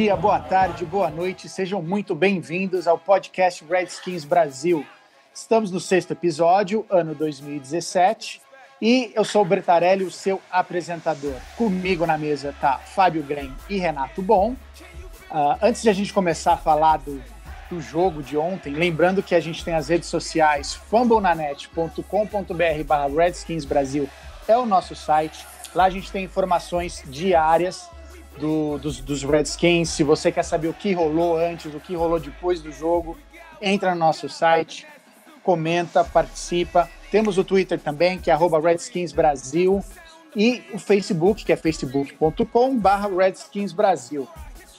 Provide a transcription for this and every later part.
dia, boa tarde, boa noite, sejam muito bem-vindos ao podcast Redskins Brasil. Estamos no sexto episódio, ano 2017, e eu sou o Bertarelli, o seu apresentador. Comigo na mesa tá Fábio Grem e Renato Bom. Ah, antes de a gente começar a falar do, do jogo de ontem, lembrando que a gente tem as redes sociais fumblenanet.com.br barra Redskins Brasil é o nosso site. Lá a gente tem informações diárias do- dos, dos Redskins. Se você quer saber o que rolou antes, o que rolou depois do jogo, entra no nosso site, comenta, participa. Temos o Twitter também, que é arroba Redskins Brasil, e o Facebook, que é facebook.com barra Redskins Brasil.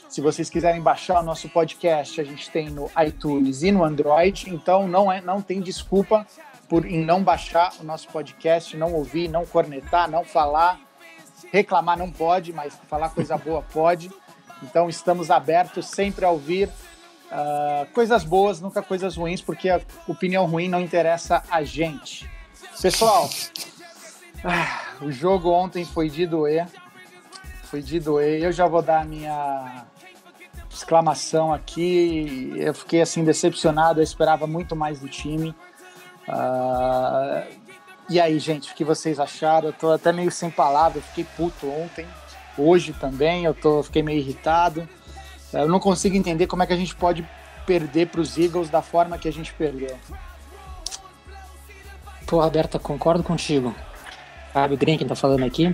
Se vocês quiserem baixar o nosso podcast, a gente tem no iTunes e no Android, então não, é, não tem desculpa por em não baixar o nosso podcast, não ouvir, não cornetar, não falar. Reclamar não pode, mas falar coisa boa pode. Então estamos abertos sempre a ouvir ah, coisas boas, nunca coisas ruins, porque a opinião ruim não interessa a gente. Pessoal, ah, o jogo ontem foi de doer. Foi de doer. Eu já vou dar a minha exclamação aqui. Eu fiquei assim decepcionado, eu esperava muito mais do time. Ah, e aí, gente, o que vocês acharam? Eu tô até meio sem palavras, fiquei puto ontem, hoje também, eu tô, fiquei meio irritado. Eu não consigo entender como é que a gente pode perder para os Eagles da forma que a gente perdeu. Pô, Roberta, concordo contigo. Fábio Green, tá falando aqui.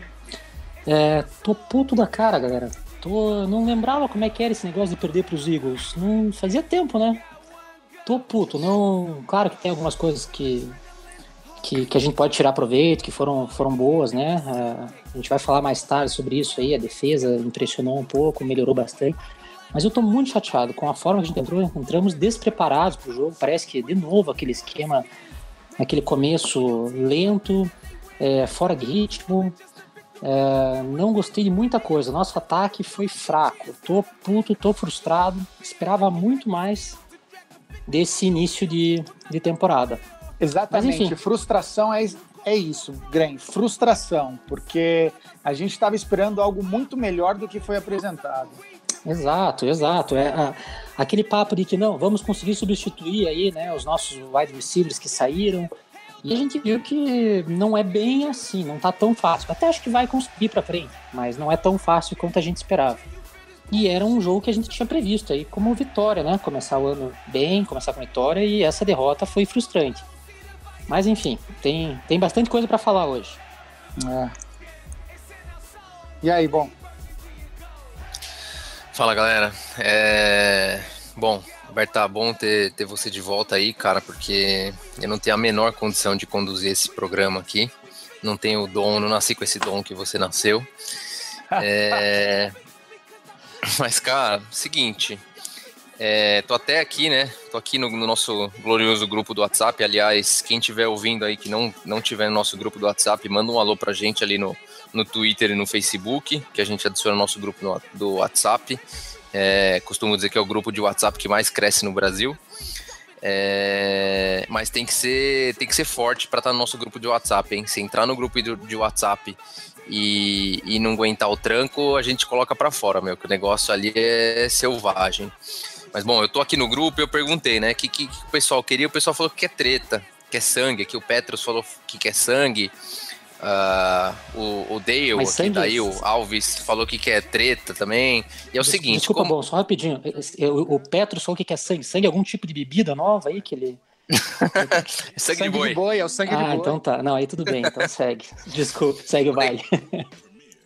É, tô puto da cara, galera. Tô, não lembrava como é que era esse negócio de perder pros Eagles. Não fazia tempo, né? Tô puto. Não, claro que tem algumas coisas que, que, que a gente pode tirar proveito, que foram, foram boas, né? É, a gente vai falar mais tarde sobre isso aí. A defesa impressionou um pouco, melhorou bastante. Mas eu tô muito chateado com a forma que a gente entrou. Entramos despreparados pro jogo. Parece que, de novo, aquele esquema aquele começo lento, é, fora de ritmo. É, não gostei de muita coisa. Nosso ataque foi fraco. Tô puto, tô frustrado. Esperava muito mais desse início de, de temporada. Exatamente, frustração é, é isso, Gren, frustração, porque a gente estava esperando algo muito melhor do que foi apresentado. Exato, exato. É, a- aquele papo de que não, vamos conseguir substituir aí, né, os nossos wide receivers que saíram. E a gente viu que não é bem assim, não tá tão fácil. Até acho que vai conseguir pra frente, mas não é tão fácil quanto a gente esperava. E era um jogo que a gente tinha previsto aí como vitória, né? Começar o ano bem, começar com vitória e essa derrota foi frustrante. Mas enfim, tem, tem bastante coisa pra falar hoje. É. E aí, bom, Fala galera, é... bom, Berta, bom ter, ter você de volta aí, cara, porque eu não tenho a menor condição de conduzir esse programa aqui, não tenho o dom, não nasci com esse dom que você nasceu, É, mas cara, seguinte, é, tô até aqui, né, tô aqui no, no nosso glorioso grupo do WhatsApp, aliás, quem estiver ouvindo aí que não, não tiver no nosso grupo do WhatsApp, manda um alô pra gente ali no, no Twitter e no Facebook, que a gente adiciona no nosso grupo no- do WhatsApp. É, costumo dizer que é o grupo de WhatsApp que mais cresce no Brasil. É, mas tem que ser tem que ser forte para estar no nosso grupo de WhatsApp, hein? Se entrar no grupo de, de WhatsApp e, e não aguentar o tranco, a gente coloca para fora, meu, que o negócio ali é selvagem. Mas bom, eu tô aqui no grupo e eu perguntei, né? O que, que, que o pessoal queria? O pessoal falou que é treta, que é sangue. Aqui o Petros falou que quer sangue. Ah, o, o Dale, Mas aqui sangue- daí, o Alves falou que quer treta também. E é o Des- seguinte, Desculpa, como... bom, só rapidinho. O, o Petro falou o que que é sangue. Sangue é algum tipo de bebida nova aí que ele. sangue, de boi. é o sangue de Ah, boi. então tá. Não, aí tudo bem, então segue. Desculpa, segue o baile.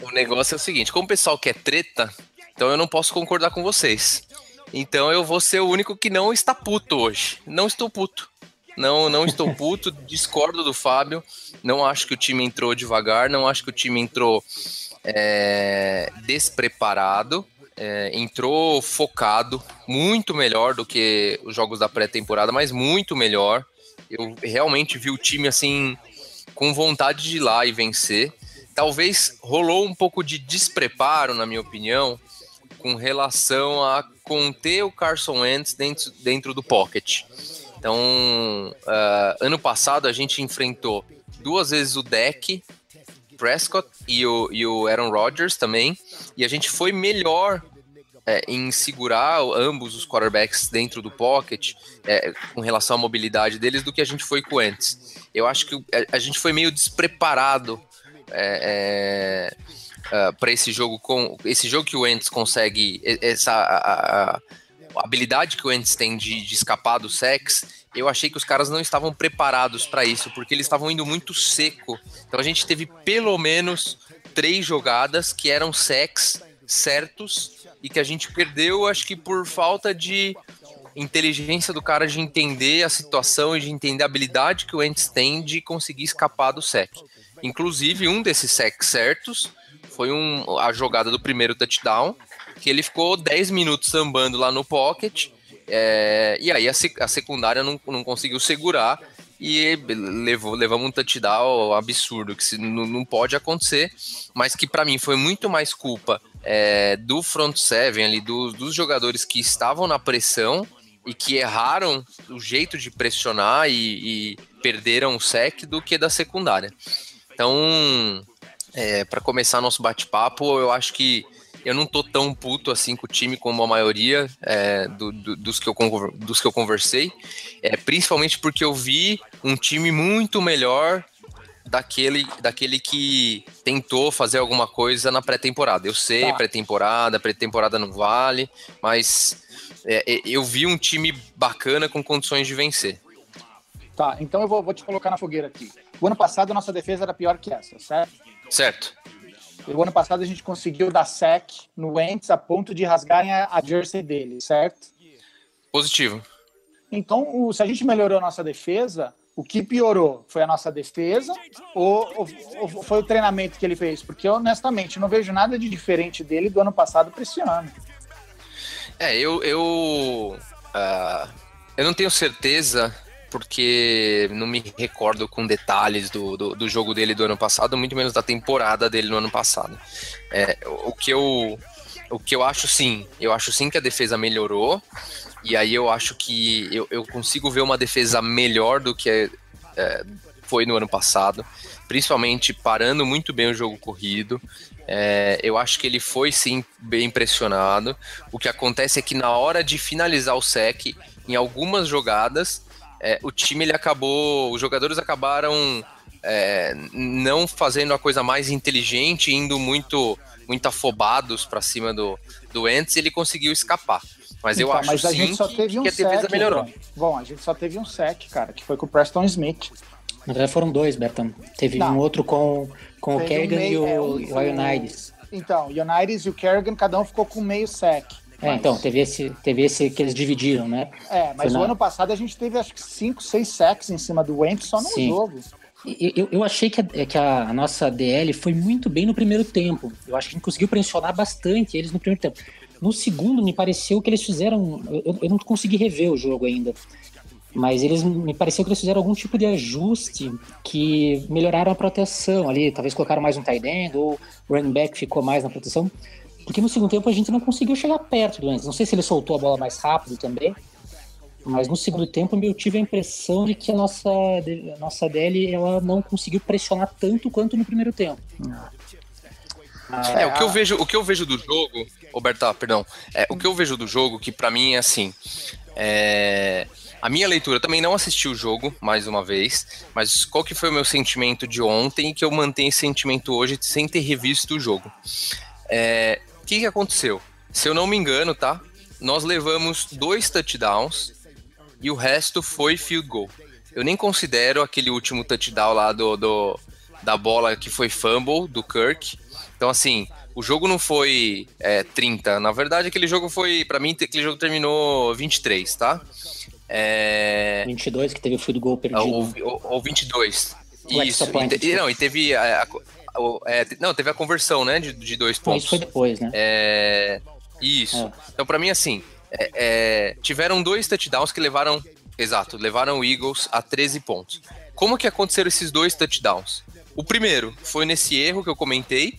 O negócio é o seguinte, como o pessoal quer treta, então eu não posso concordar com vocês. Então eu vou ser o único que não está puto hoje. Não estou puto. não, não estou puto, discordo do Fábio. Não acho que o time entrou devagar, não acho que o time entrou é, despreparado. É, entrou focado, muito melhor do que os jogos da pré-temporada, mas muito melhor. Eu realmente vi o time assim com vontade de ir lá e vencer. Talvez rolou um pouco de despreparo, na minha opinião, com relação a conter o Carson Wentz dentro, dentro do pocket. Então, uh, ano passado a gente enfrentou duas vezes o deck, Prescott e o, e o Aaron Rodgers também, e a gente foi melhor é, em segurar ambos os quarterbacks dentro do pocket, é, com relação à mobilidade deles, do que a gente foi com Ents. Eu acho que a, a gente foi meio despreparado é, é uh, para esse jogo com esse jogo que o Ents consegue essa a, a, a habilidade que o Ents tem de, de escapar do sex, eu achei que os caras não estavam preparados para isso, porque eles estavam indo muito seco. Então a gente teve pelo menos três jogadas que eram sex certos e que a gente perdeu, acho que por falta de inteligência do cara de entender a situação e de entender a habilidade que o Ents tem de conseguir escapar do sec. Inclusive, um desses secs certos foi um, a jogada do primeiro touchdown, que ele ficou 10 minutos sambando lá no pocket, é, e aí a, a secundária não, não conseguiu segurar e levou, levamos um touchdown absurdo, que se, não, não pode acontecer, mas que para mim foi muito mais culpa é, do front seven ali, do, dos jogadores que estavam na pressão e que erraram o jeito de pressionar e, e perderam o sec do que da secundária. Então, é, para começar nosso bate-papo, eu acho que eu não tô tão puto assim com o time como a maioria é, do, do, dos, que eu, dos que eu conversei, é, principalmente porque eu vi um time muito melhor daquele, daquele que tentou fazer alguma coisa na pré-temporada. Eu sei, tá. pré-temporada, pré-temporada não vale, mas é, é, eu vi um time bacana com condições de vencer. Tá, então eu vou, vou te colocar na fogueira aqui. O ano passado a nossa defesa era pior que essa, certo? Certo. O ano passado a gente conseguiu dar sec no Wentz a ponto de rasgarem a, a jersey dele, certo? Positivo. Então, o, se a gente melhorou a nossa defesa, o que piorou foi a nossa defesa ou, ou, ou, foi o treinamento que ele fez? Porque honestamente não vejo nada de diferente dele do ano passado para esse ano. É, eu eu, uh, eu não tenho certeza porque não me recordo com detalhes do, do, do, jogo dele do ano passado, muito menos da temporada dele no ano passado. É, o que eu o que eu acho sim, eu acho sim que a defesa melhorou, e aí eu acho que eu, eu consigo ver uma defesa melhor do que é, foi no ano passado, principalmente parando muito bem o jogo corrido. É, eu acho que ele foi sim bem pressionado. O que acontece é que na hora de finalizar o sec, em algumas jogadas, é, o time ele acabou, os jogadores acabaram é, não fazendo a coisa mais inteligente, indo muito muito afobados para cima do, do Ents, ele conseguiu escapar. Mas eu então, acho mas a gente só teve um que a defesa sec, melhorou. Bom, a gente só teve um sec, cara, que foi com o Preston Smith. Na verdade foram dois, Bertan. Teve não. um outro com, com o Kerrigan um e o, é, o, o United. Então, o United e o Kerrigan, cada um ficou com meio sec. É, então, teve esse, teve esse que eles dividiram, né? É, mas Foi o ano passado a gente teve acho que 5, 6 sacks em cima do Wentz só no Sim. jogo. Eu, eu achei que, a, que a, nossa DL foi muito bem no primeiro tempo. Eu acho que a gente conseguiu pressionar bastante eles no primeiro tempo. No segundo, me pareceu que eles fizeram. Eu, eu não consegui rever o jogo ainda. Mas eles me pareceu que eles fizeram algum tipo de ajuste que melhoraram a proteção ali. Talvez colocaram mais um tight end ou o running back ficou mais na proteção. Porque no segundo tempo a gente não conseguiu chegar perto do Enzo. Não sei se ele soltou a bola mais rápido também, mas no segundo tempo eu tive a impressão de que a nossa, a nossa DL ela não conseguiu pressionar tanto quanto no primeiro tempo. É, o que eu vejo, o que eu vejo do jogo, Roberta, perdão, é, o que eu vejo do jogo que para mim é assim, é, a minha leitura também não assisti o jogo mais uma vez, mas qual que foi o meu sentimento de ontem e que eu mantenho esse sentimento hoje sem ter revisto o jogo? É, que, que aconteceu? Se eu não me engano, tá? Nós levamos dois touchdowns e o resto foi field goal. Eu nem considero aquele último touchdown lá do, do da bola que foi fumble do Kirk. Então, assim, o jogo não foi é, 30. Na verdade, aquele jogo foi, para mim, aquele jogo terminou 23, tá? É, 22, que teve o field goal perdido. ou, ou, ou 22. O Isso. E, não, e teve a, a- é, não, teve a conversão, né, de, de dois pontos. isso foi depois, né? É, isso. É. Então, pra mim, assim, é, é, tiveram dois touchdowns que levaram. Exato, levaram o Eagles a 13 pontos. Como que aconteceram esses dois touchdowns? O primeiro foi nesse erro que eu comentei,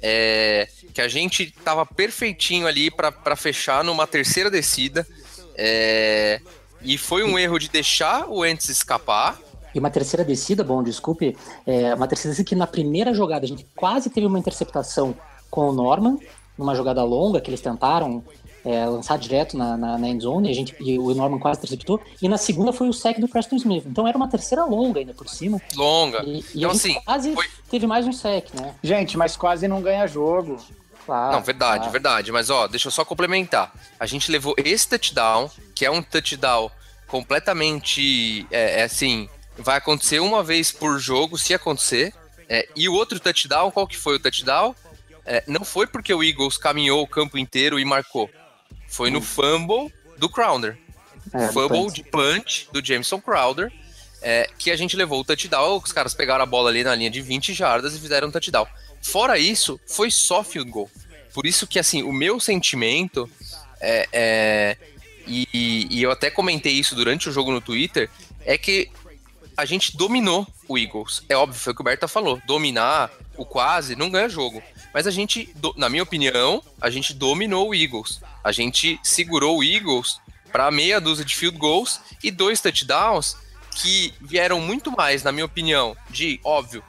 é, que a gente tava perfeitinho ali pra fechar numa terceira descida. e foi um erro de deixar o Ents escapar. E uma terceira descida, bom, desculpe, é uma terceira descida que na primeira jogada a gente quase teve uma interceptação com o Norman, numa jogada longa que eles tentaram é, lançar direto na, na, na endzone, e, a gente, e o Norman quase interceptou, e na segunda foi o sec do Preston Smith. Então era uma terceira longa ainda por cima, Longa. e, e Então, a gente assim, quase foi- teve mais um sec, né? Gente, mas quase não ganha jogo. Claro. Não, verdade, claro. verdade. Mas ó, deixa eu só complementar. A gente levou esse touchdown, que é um touchdown completamente é, é assim, vai acontecer uma vez por jogo, se acontecer. É, e o outro touchdown, qual que foi o touchdown? É, não foi porque o Eagles caminhou o campo inteiro e marcou. Foi no fumble do Crowder. É, fumble de punch do Jameson Crowder. é, que a gente levou o touchdown, os caras pegaram a bola ali na linha de 20 jardas e fizeram um touchdown. Fora isso, foi só field goal. Por isso que, assim, o meu sentimento é. é- e, e eu até comentei isso durante o jogo no Twitter, é que a gente dominou o Eagles. É óbvio, foi o que o Berta falou. Dominar o quase não ganha jogo. Mas a gente, na minha opinião, a gente dominou o Eagles. A gente segurou o Eagles para meia dúzia de field goals e dois touchdowns que vieram muito mais, na minha opinião, de, óbvio,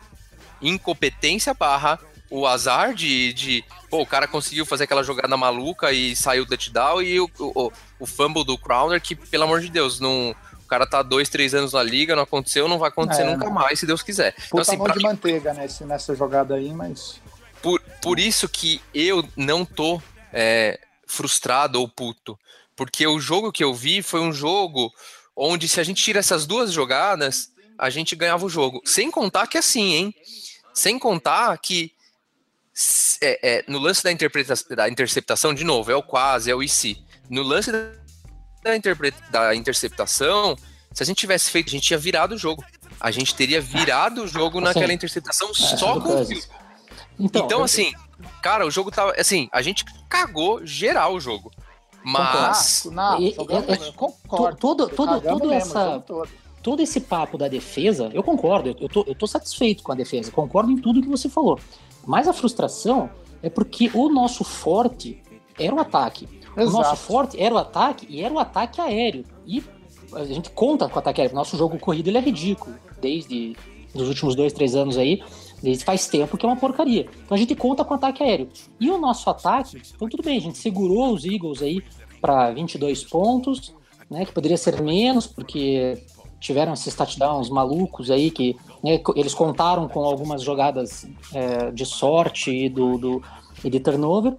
incompetência barra o azar de, de pô, o cara conseguiu fazer aquela jogada maluca e saiu touchdown e o, o, o fumble do Crowner que, pelo amor de Deus, não, o cara tá dois, três anos na liga, não aconteceu, não vai acontecer É, nunca mais, se Deus quiser. Então, Puta assim, mão pra de manteiga nesse, nessa jogada aí, mas. por, por isso que eu não tô é, frustrado ou puto. Porque o jogo que eu vi foi um jogo onde, se a gente tira essas duas jogadas, a gente ganhava o jogo. Sem contar que assim, hein? Sem contar que é, é, no lance da, da interceptação, de novo, é o quase, é o IC. No lance da, da, da interceptação, se a gente tivesse feito, a gente tinha virado o jogo. A gente teria virado o jogo Assim, naquela interceptação só do com o Cousins. então, eu- assim, cara, o jogo tava. Assim, a gente cagou geral o jogo. Mas. Não, concordo. todo- todo- Cagamos todo mesmo, essa- todo. esse papo da defesa, eu concordo, eu tô, eu tô satisfeito com a defesa, concordo em tudo que você falou. Mas a frustração é porque o nosso forte era o ataque. O Exato. nosso forte era o ataque e era o ataque aéreo. E a gente conta com o ataque aéreo. Nosso jogo corrido ele é ridículo. Desde os últimos dois, três anos aí, desde faz tempo que é uma porcaria. Então a gente conta com o ataque aéreo. E o nosso ataque, então tudo bem, a gente segurou os Eagles aí para 22 pontos, né, que poderia ser menos, porque tiveram esses touchdowns malucos aí que né, eles contaram com algumas jogadas é, de sorte e, do, do- e de turnover,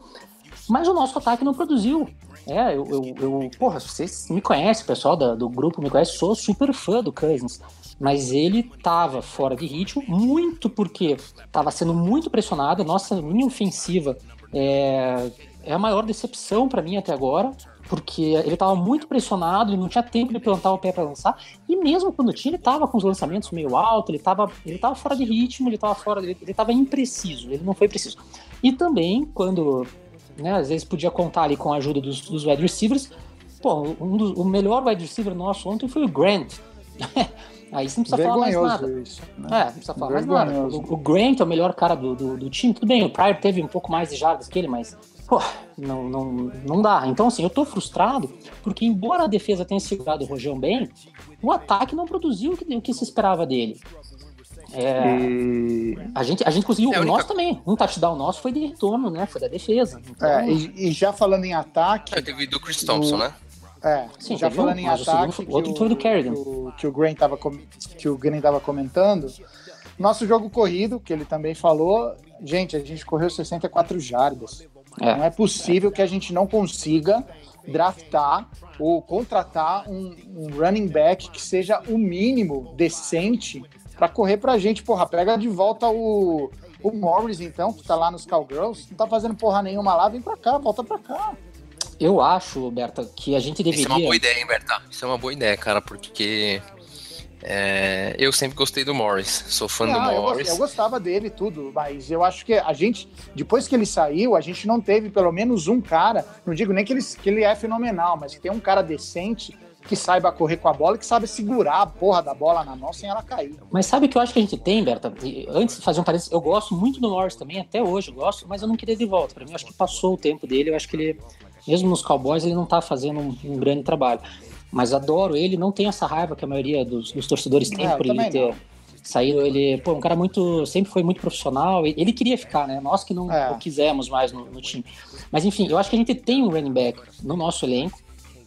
mas o nosso ataque não produziu. É, eu, eu, eu- porra, vocês me conhecem, pessoal do grupo me conhece, sou super fã do Cousins, mas ele tava fora de ritmo, muito porque tava sendo muito pressionado, nossa linha ofensiva é, é a maior decepção para mim até agora, porque ele tava muito pressionado, ele não tinha tempo de plantar o pé para lançar, e mesmo quando tinha, ele tava com os lançamentos meio alto, ele tava, ele tava fora de ritmo, ele tava fora, ele tava impreciso, ele não foi preciso. E também, quando, né, às vezes podia contar ali com a ajuda dos, dos wide receivers, pô, um dos, o melhor wide receiver nosso ontem foi o Grant. Aí você não precisa falar mais nada. Isso. né? É, não precisa falar mais nada. O, o Grant é o melhor cara do, do, do time. Tudo bem, o Pryor teve um pouco mais de jardas que ele, mas, pô, não, não, não dá. Então, assim, eu tô frustrado porque, embora a defesa tenha segurado o Rojão bem, o ataque não produziu o que, o que se esperava dele. É, E, a, gente, a gente conseguiu, É, a o única- nosso também. Um touchdown nosso foi de retorno, né? Foi da defesa. Então, é, e, e já falando em ataque, É, teve do Chris Thompson, né? é, Sim, já teve um, falando em o ataque, foi- que outro foi do Kerrigan. que o, que o Grant tava com- que o Grant tava comentando, nosso jogo corrido, que ele também falou, gente, a gente correu 64 jardas. É. Não é possível que a gente não consiga draftar ou contratar um, um running back que seja o mínimo decente para correr pra gente. Porra, pega de volta o, o Morris, então, que tá lá nos Cowgirls. Não tá fazendo porra nenhuma lá, vem pra cá, volta pra cá. Eu acho, Berta, que a gente deveria. Isso é uma boa ideia, hein, Berta? Isso é uma boa ideia, cara, porque é, eu sempre gostei do Morris. Sou fã do eu, Morris. gos- eu gostava dele e tudo, mas eu acho que a gente, depois que ele saiu, a gente não teve pelo menos um cara, não digo nem que ele, que ele é fenomenal, mas que tem um cara decente que saiba correr com a bola e que sabe segurar a porra da bola na mão sem ela cair. Mas sabe o que eu acho que a gente tem, Berta? Antes de fazer um parênteses, eu gosto muito do Norris também, até hoje eu gosto, mas eu não queria de volta. Pra mim, eu acho que passou o tempo dele, eu acho que ele, mesmo nos Cowboys, ele não tá fazendo um, um grande trabalho. Mas adoro ele, não tenho essa raiva que a maioria dos, dos torcedores tem É, por ele ter não. saído. Ele, pô, um cara muito, sempre foi muito profissional, ele, queria ficar, né? Nós que não É. quisemos mais no, no time. Mas enfim, eu acho que a gente tem um running back no nosso elenco,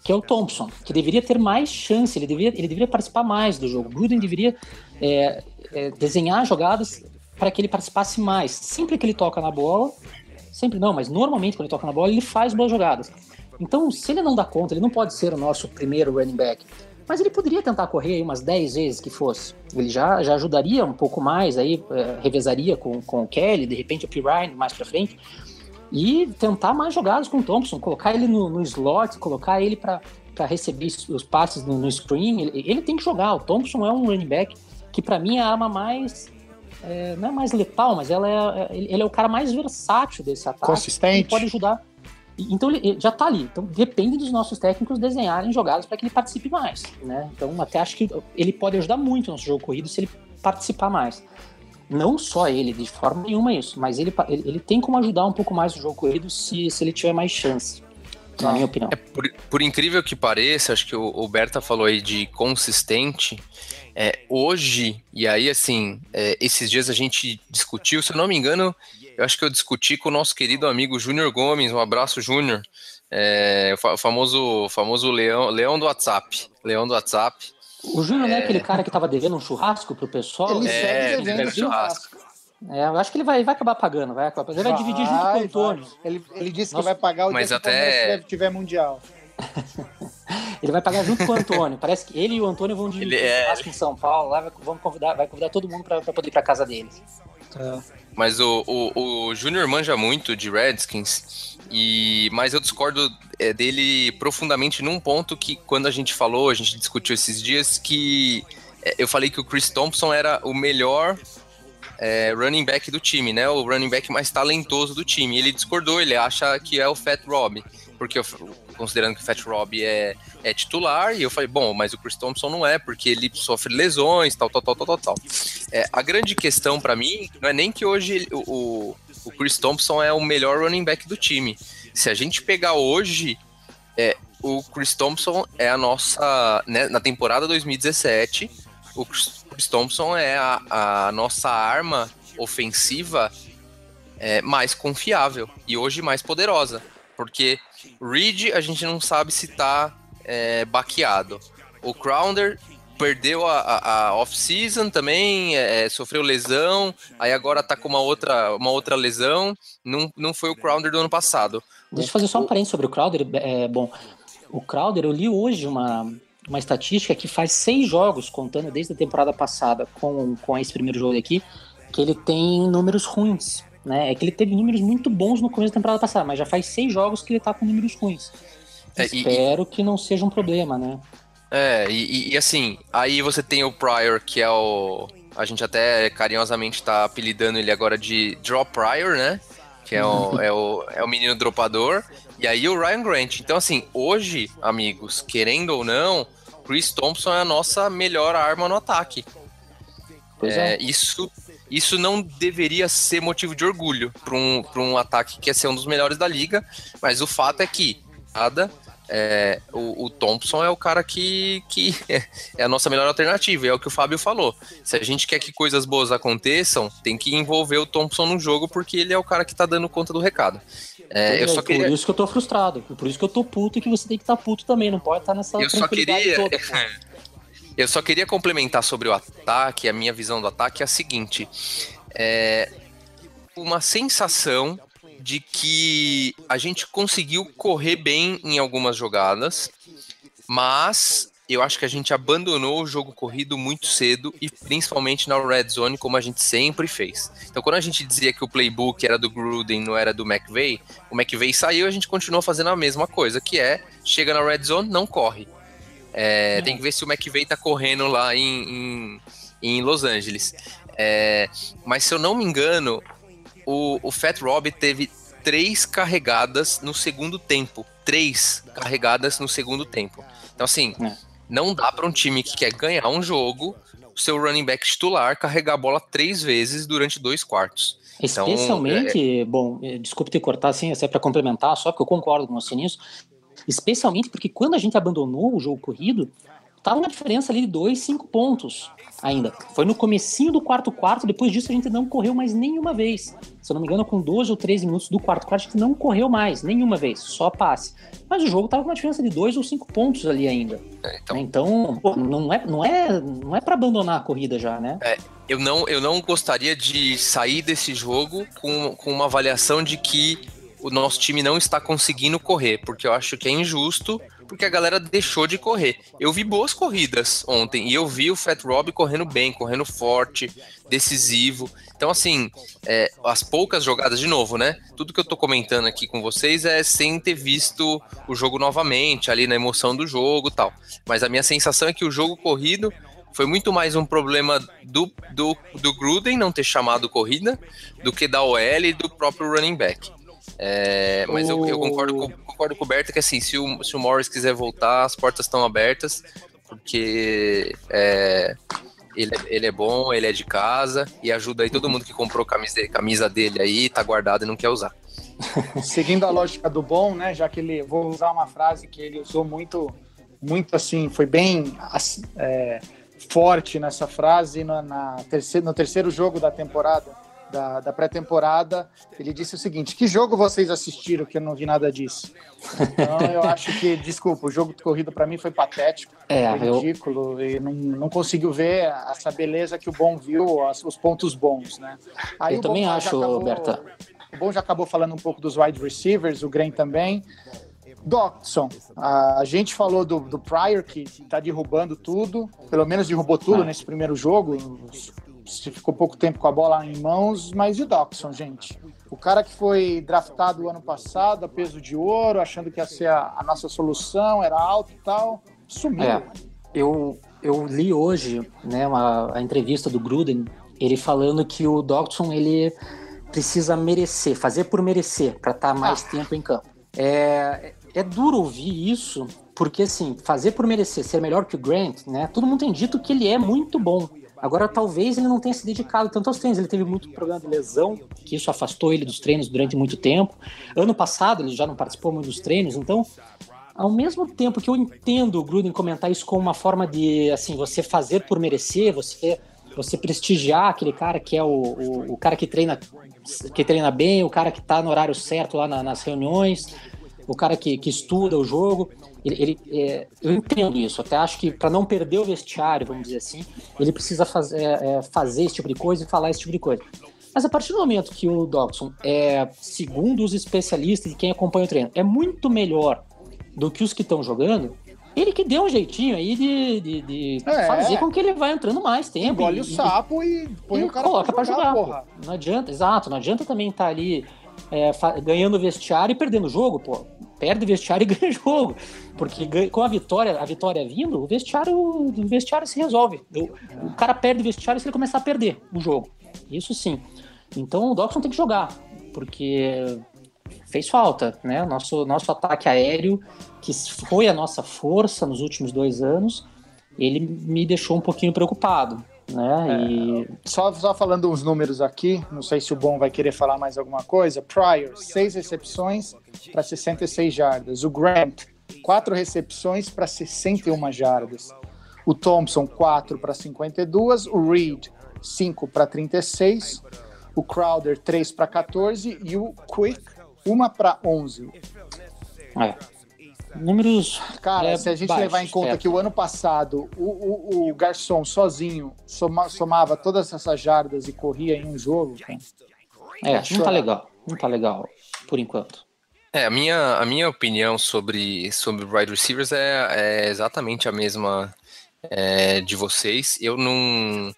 que é o Thompson, que deveria ter mais chance, ele deveria, ele deveria participar mais do jogo. Gruden deveria é, é, desenhar jogadas para que ele participasse mais. Sempre que ele toca na bola, sempre não, mas normalmente quando ele toca na bola, ele faz boas jogadas. Então, se ele não dá conta, ele não pode ser o nosso primeiro running back. Mas ele poderia tentar correr aí umas 10 vezes que fosse. Ele já, já ajudaria um pouco mais, aí é, revezaria com, com o Kelly, de repente o P. Ryan mais pra frente e tentar mais jogadas com o Thompson, colocar ele no, no slot, colocar ele para receber os- passes no, no screen. Ele, ele tem que jogar. O Thompson é um running back que para mim é a arma mais é, não é mais letal, mas ela é, é- ele é o cara mais versátil desse ataque. Consistente. Ele pode ajudar. Então ele já tá ali. Então depende dos nossos técnicos desenharem jogadas para que ele participe mais, né? Então até acho que ele pode ajudar muito no nosso jogo corrido se ele participar mais. Não só ele, de forma nenhuma isso, mas ele, ele, ele tem como ajudar um pouco mais no jogo corrido se, se ele tiver mais chance, na Ah. minha opinião. É, por, por incrível que pareça, acho que o, o Berta falou aí de consistente. É, hoje, e aí assim, é, esses dias a gente discutiu, se eu não me engano, eu acho que eu discuti com o nosso querido amigo Júnior Gomes, um abraço, Júnior. É, o fa- famoso, famoso leão, leão do WhatsApp. Leão do WhatsApp. O Júnior não é aquele cara que tava devendo um churrasco pro pessoal? Ele É, segue ele devendo deve churrasco. É, eu acho que ele vai, vai acabar pagando, vai acabar Ele vai, dividir junto com o Vai, Antônio. vai. Ele, ele disse Nossa, que vai pagar o mas dia que até- Palmeiras tiver- mundial. Ele vai pagar junto com o Antônio. Parece que ele e o Antônio vão dividir Ele o é- churrasco em São Paulo. Lá vai, vamos convidar, vai convidar todo mundo pra, pra poder ir pra casa deles. Mas o, o, o Júnior manja muito de Redskins, e mas eu discordo é, dele profundamente num ponto que quando a gente falou, a gente discutiu esses dias, que é, eu falei que o Chris Thompson era o melhor é, running back do time, né? O running back mais talentoso do time. Ele discordou, ele acha que é o Fat Rob, porque considerando que o Fat Rob é, é titular, e eu falei, bom, mas o Chris Thompson não é, porque ele sofre lesões, tal, tal, tal, tal, tal, tal. É, a grande questão pra mim não é nem que hoje o, o- o Chris Thompson é o melhor running back do time. Se a gente pegar hoje, é, o Chris Thompson é a nossa. né, na temporada 2017, o Chris, Thompson é a, a nossa arma ofensiva é, mais confiável e hoje mais poderosa. Porque Reed a gente não sabe se tá é, baqueado. O Crowder perdeu a, a, a off-season também, é, sofreu lesão, aí agora tá com uma outra, uma outra lesão. Não, não foi o Crowder do ano passado. Deixa eu fazer só um parênteses sobre o Crowder. É, bom, o Crowder, eu li hoje uma, uma estatística que faz seis jogos, contando desde a temporada passada com, com esse primeiro jogo aqui, que ele tem números ruins. Né? É que ele teve números muito bons no começo da temporada passada, mas já faz seis jogos que ele tá com números ruins. É, e- Espero que não seja um problema, né? É, e, e- assim, aí você tem o Pryor, que é o. A gente até carinhosamente tá apelidando ele agora de Drop Pryor, né? Que é o, é, o, é o menino dropador. E aí o Ryan Grant. Então, assim, hoje, amigos, querendo ou não, Chris Thompson é a nossa melhor arma no ataque. Pois é. É, isso, isso não deveria ser motivo de orgulho para um, pra um ataque que é ser um dos melhores da liga, mas o fato é que nada, é, o, o Thompson é o cara que, que é a nossa melhor alternativa, é o que o Fábio falou. Se a gente quer que coisas boas aconteçam, tem que envolver o Thompson no jogo, porque ele é o cara que tá dando conta do recado. É, eu é, só Por queria. isso que eu tô frustrado. Por isso que eu tô puto e que você tem que estar puto também. Não pode estar nessa Eu só queria. toda. Eu só queria complementar sobre o ataque, a minha visão do ataque é a seguinte: é uma sensação de que a gente conseguiu correr bem em algumas jogadas, mas eu acho que a gente abandonou o jogo corrido muito cedo e principalmente na red zone, como a gente sempre fez. Então, quando a gente dizia que o playbook era do Gruden, não era do McVay, o McVay saiu e a gente continuou fazendo a mesma coisa, que é chega na red zone, não corre. É, tem que ver se o McVay tá correndo lá em, em, em Los Angeles. É, mas se eu não me engano, o, o Fat Rob teve três carregadas no segundo tempo. Três carregadas no segundo tempo. Então, assim, É. não dá para um time que quer ganhar um jogo, o seu running back titular carregar a bola três vezes durante dois quartos. Então, Especialmente, bom, eh, desculpe te cortar assim, é para complementar, só que eu concordo com você nisso. Especialmente porque quando a gente abandonou o jogo corrido, tava uma diferença ali de dois, cinco pontos ainda. Foi no comecinho do quarto quarto, depois disso a gente não correu mais nenhuma vez. Se eu não me engano, com 12 ou 13 minutos do quarto quarto, a gente não correu mais, nenhuma vez, só passe. Mas o jogo tava com uma diferença de dois ou cinco pontos ali ainda. é, então, Então, pô, não é, não é, não é para abandonar a corrida já, né? eu não, eu não gostaria de sair desse jogo com, com uma avaliação de que o nosso time não está conseguindo correr, porque eu acho que é injusto, porque a galera deixou de correr. Eu vi boas corridas ontem e eu vi o Fat Rob correndo bem, correndo forte, decisivo. Então, assim, é, as poucas jogadas, de novo, né? Tudo que eu tô comentando aqui com vocês é sem ter visto o jogo novamente, ali na emoção do jogo tal. Mas a minha sensação é que o jogo corrido foi muito mais um problema do, do, do Gruden não ter chamado corrida do que da OL e do próprio running back. É, mas eu, eu concordo, com, concordo com o Berta que assim, se o, se o Morris quiser voltar, as portas estão abertas, porque é, ele, ele é bom, ele é de casa e ajuda aí todo mundo que comprou camisa, camisa dele aí, tá guardado e não quer usar. Seguindo a lógica do bom, né? Já que ele vou usar uma frase que ele usou muito, muito assim, foi bem é, forte nessa frase na terceiro, no terceiro jogo da temporada, da, da pré-temporada. Ele disse o seguinte: que jogo vocês assistiram que eu não vi nada disso? Então eu acho que, desculpa, o jogo de corrida para mim foi patético, É, foi eu, ridículo e não, não conseguiu ver essa beleza que o bom viu, as- os pontos bons, né? Aí eu também acho, acabou- Berta. o Bom já acabou falando um pouco dos wide receivers, o Graham também. Dodson, a gente falou do, do Pryor, que tá derrubando tudo, pelo menos derrubou tudo Ah. nesse primeiro jogo. Se ficou pouco tempo com a bola em mãos, mas e o Dodson, gente? O cara que foi draftado ano passado, a peso de ouro, achando que ia ser a, a nossa solução, era alto e tal, sumiu. É. eu, eu li hoje né, uma, a entrevista do Gruden, ele falando que o Dodson ele precisa merecer, fazer por merecer, para estar mais tempo em campo. É, é duro ouvir isso, porque assim, fazer por merecer, ser melhor que o Grant, né? Todo mundo tem dito que ele é muito bom. Agora, talvez ele não tenha se dedicado tanto aos treinos. Ele teve muito problema de lesão, que isso afastou ele dos treinos durante muito tempo. Ano passado, ele já não participou muito dos treinos, então ao mesmo tempo que eu entendo o Gruden comentar isso como uma forma de assim você fazer por merecer, você você prestigiar aquele cara que é o, o, o cara que treina que treina bem, o cara que está no horário certo lá na- nas reuniões, o cara que, que estuda o jogo. Ele, ele, é, eu entendo isso. Até acho que para não perder o vestiário, vamos dizer assim, ele precisa faz, é, é, fazer esse tipo de coisa e falar esse tipo de coisa. Mas a partir do momento que o Dobson é, segundo os especialistas e quem acompanha o treino, é muito melhor do que os que estão jogando, ele que deu um jeitinho aí de, de, de É. fazer com que ele vá entrando mais tempo. Engole e- o sapo e põe e o cara coloca pra jogar, pô. porra. Não adianta, exato, não adianta também estar ali é, ganhando vestiário e perdendo jogo, pô. Perde vestiário e ganha jogo. Porque ganha- com a vitória, a vitória vindo, o vestiário, o vestiário se resolve. O, o cara perde vestiário se ele começar a perder o jogo. Isso sim. Então o Dobson tem que jogar, porque fez falta, né? Nosso, nosso ataque aéreo, que foi a nossa força nos últimos dois anos, ele me deixou um pouquinho preocupado, né? E Só, só falando uns números aqui, não sei se o Bom vai querer falar mais alguma coisa. Pryor, seis recepções para 66 jardas. O Grant, quatro recepções para 61 jardas. O Thompson, 4 para 52. O Reed, 5 para 36. O Crowder, 3 para 14. E o Quick, 1 para 11. É. Números. Cara, é, se a gente baixos, levar em conta é. que o ano passado o, o, o garçom sozinho soma- somava todas essas jardas e corria em um jogo, cara. É, não tá legal. Não tá legal, por enquanto. É, a minha, a minha opinião sobre, sobre wide receivers é, é exatamente a mesma é, de vocês. Eu não,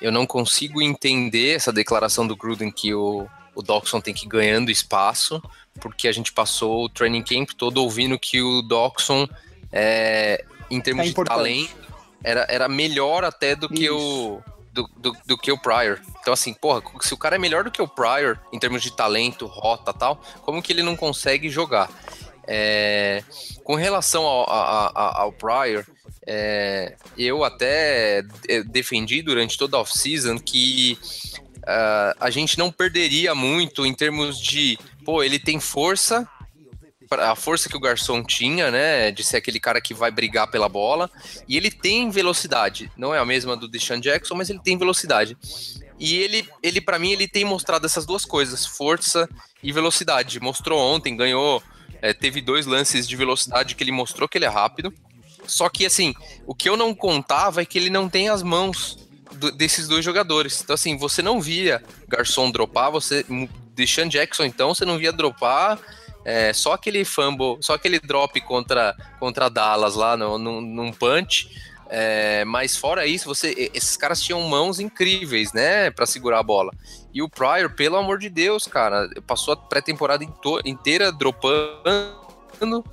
eu não consigo entender essa declaração do Gruden que o, o Doxson tem que ir ganhando espaço, porque a gente passou o training camp todo ouvindo que o Doxson, é, em termos É de talento, era, era melhor até do que o. Do, do, do que o Pryor. Então, assim, porra, se o cara é melhor do que o Pryor em termos de talento, rota tal, como que ele não consegue jogar? É, com relação ao, a- a- ao Pryor, é, eu até eh, defendi durante toda a off-season que ah, a gente não perderia muito em termos de, pô, ele tem força, a força que o Garçom tinha, né, de ser aquele cara que vai brigar pela bola, e ele tem velocidade, não é a mesma do Deshaun Jackson, mas ele tem velocidade. E ele, ele para mim, ele tem mostrado essas duas coisas, força e velocidade. Mostrou ontem, ganhou, eh, teve dois lances de velocidade que ele mostrou que ele é rápido. Só que, assim, o que eu não contava é que ele não tem as mãos do- desses dois jogadores. Então, assim, você não via Garçom dropar, você. Deshaun Jackson, então, você não via dropar. é, só aquele fumble, só aquele drop contra, contra Dallas lá no, no, num punch. é, mas fora isso, você, esses caras tinham mãos incríveis, né, Pra segurar a bola. E o Pryor, pelo amor de Deus, cara, passou a pré-temporada inteira dropando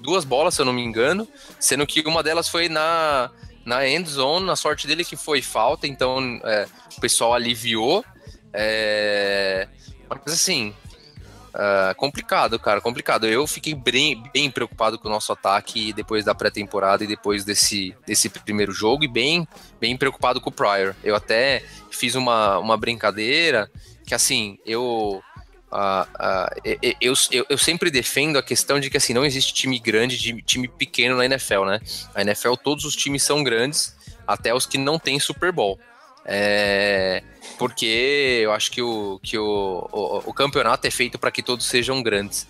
duas bolas, se eu não me engano, sendo que uma delas foi na, na end zone, na sorte dele que foi falta, então é, o pessoal aliviou. É, mas assim, ah, complicado, cara, complicado. Eu fiquei bem, bem preocupado com o nosso ataque depois da pré-temporada e depois desse, desse primeiro jogo, e bem, bem preocupado com o Pryor. Eu até fiz uma, uma brincadeira que assim, eu. Ah, e- eu, eu, eu sempre defendo a questão de que assim, não existe time grande de time pequeno na NFL, né? A NFL, todos os times são grandes, até os que não têm Super Bowl. É, porque eu acho que, o, que o, o, o campeonato é feito para que todos sejam grandes.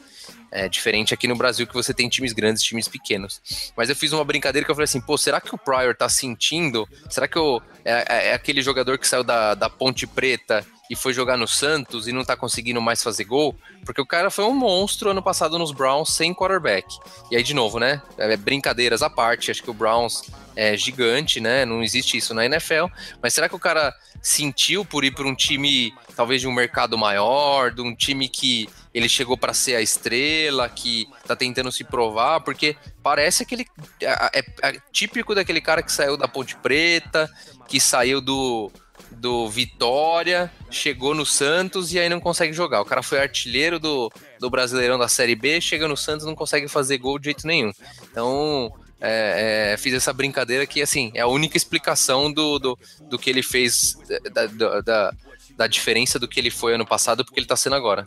É diferente aqui no Brasil que você tem times grandes e times pequenos. Mas eu fiz uma brincadeira que eu falei assim, pô, será que o Pryor tá sentindo? Será que o, é, é- é aquele jogador que saiu da, da Ponte Preta e foi jogar no Santos e não tá conseguindo mais fazer gol? Porque o cara foi um monstro ano passado nos Browns sem quarterback. E aí, de novo, né? é, brincadeiras à parte, acho que o Browns é gigante, né? Não existe isso na NFL. Mas será que o cara sentiu por ir para um time, talvez de um mercado maior, de um time que ele chegou para ser a estrela, que tá tentando se provar? Porque parece aquele. É, é- é típico daquele cara que saiu da Ponte Preta, que saiu do. Do Vitória, chegou no Santos e aí não consegue jogar. O cara foi artilheiro do, do Brasileirão da Série B, chega no Santos e não consegue fazer gol de jeito nenhum. Então, é, é, fiz essa brincadeira que, assim, é a única explicação do, do, do que ele fez, da, da, da, da diferença do que ele foi ano passado porque ele tá sendo agora.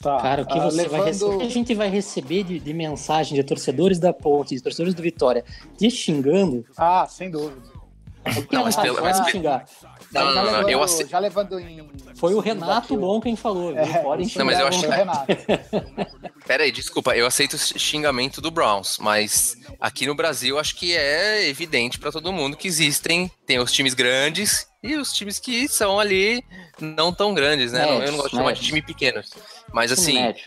Tá. Cara, o que Ah, você vai receber? O levando... que a gente vai receber de, de mensagem de torcedores da Ponte, de torcedores do Vitória, te xingando? Ah, sem dúvida. Não, mas pelo- mas vai pe- xingar. Não, não, não, eu ace- já levando em. Foi o Renato Bom quem falou. É, Não, mas eu é acho-. Pera aí, desculpa, eu aceito o xingamento do Browns, mas aqui no Brasil acho que é evidente pra todo mundo que existem, tem os times grandes e os times que são ali não tão grandes, né? Médios, eu não gosto de chamar de time pequenos. Mas assim, médio.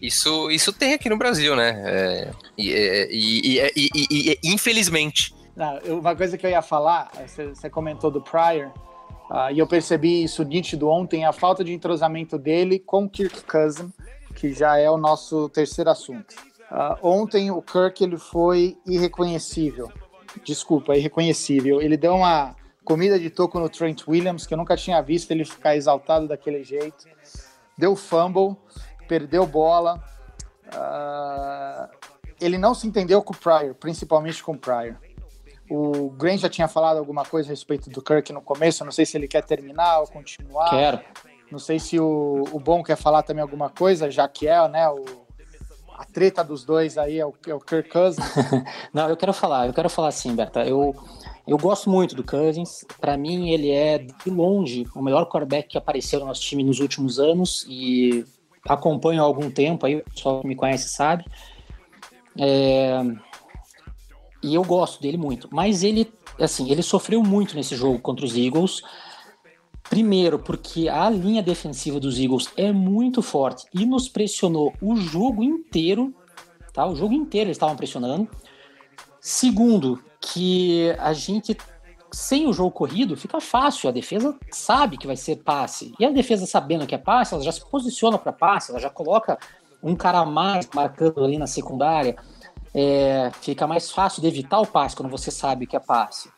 isso, isso tem aqui no Brasil, né? É, e, é, e- e- e- e- e- infelizmente. Não, eu- uma coisa que eu ia falar, você, você comentou do Pryor, ah, e eu percebi isso nítido ontem, a falta de entrosamento dele com Kirk Cousin, que já é o nosso terceiro assunto. Ah, ontem o Kirk ele foi irreconhecível. Desculpa, irreconhecível. Ele deu uma comida de toco no Trent Williams, que eu nunca tinha visto ele ficar exaltado daquele jeito. Deu fumble, perdeu bola. Ah, ele não se entendeu com o Pryor, principalmente com o Pryor. O Grant já tinha falado alguma coisa a respeito do Kirk no começo. Não sei se ele quer terminar ou continuar. Quero. Não sei se o, o Bom quer falar também alguma coisa, já que é, né? O, a treta dos dois aí é o, é o Kirk Cousins. Não, eu quero falar, eu quero falar assim, Berta. Eu, eu gosto muito do Cousins. Para mim, ele é, de longe, o melhor quarterback que apareceu no nosso time nos últimos anos e acompanho há algum tempo aí, o pessoal que me conhece sabe. É, E eu gosto dele muito. Mas ele, assim, ele sofreu muito nesse jogo contra os Eagles. Primeiro, porque a linha defensiva dos Eagles é muito forte e nos pressionou o jogo inteiro, tá? O jogo inteiro eles estavam pressionando. Segundo, que a gente sem o jogo corrido fica fácil, a defesa sabe que vai ser passe. E a defesa sabendo que é passe, ela já se posiciona para passe, ela já coloca um cara a mais marcando ali na secundária. É, fica mais fácil de evitar o passe quando você sabe que é passe.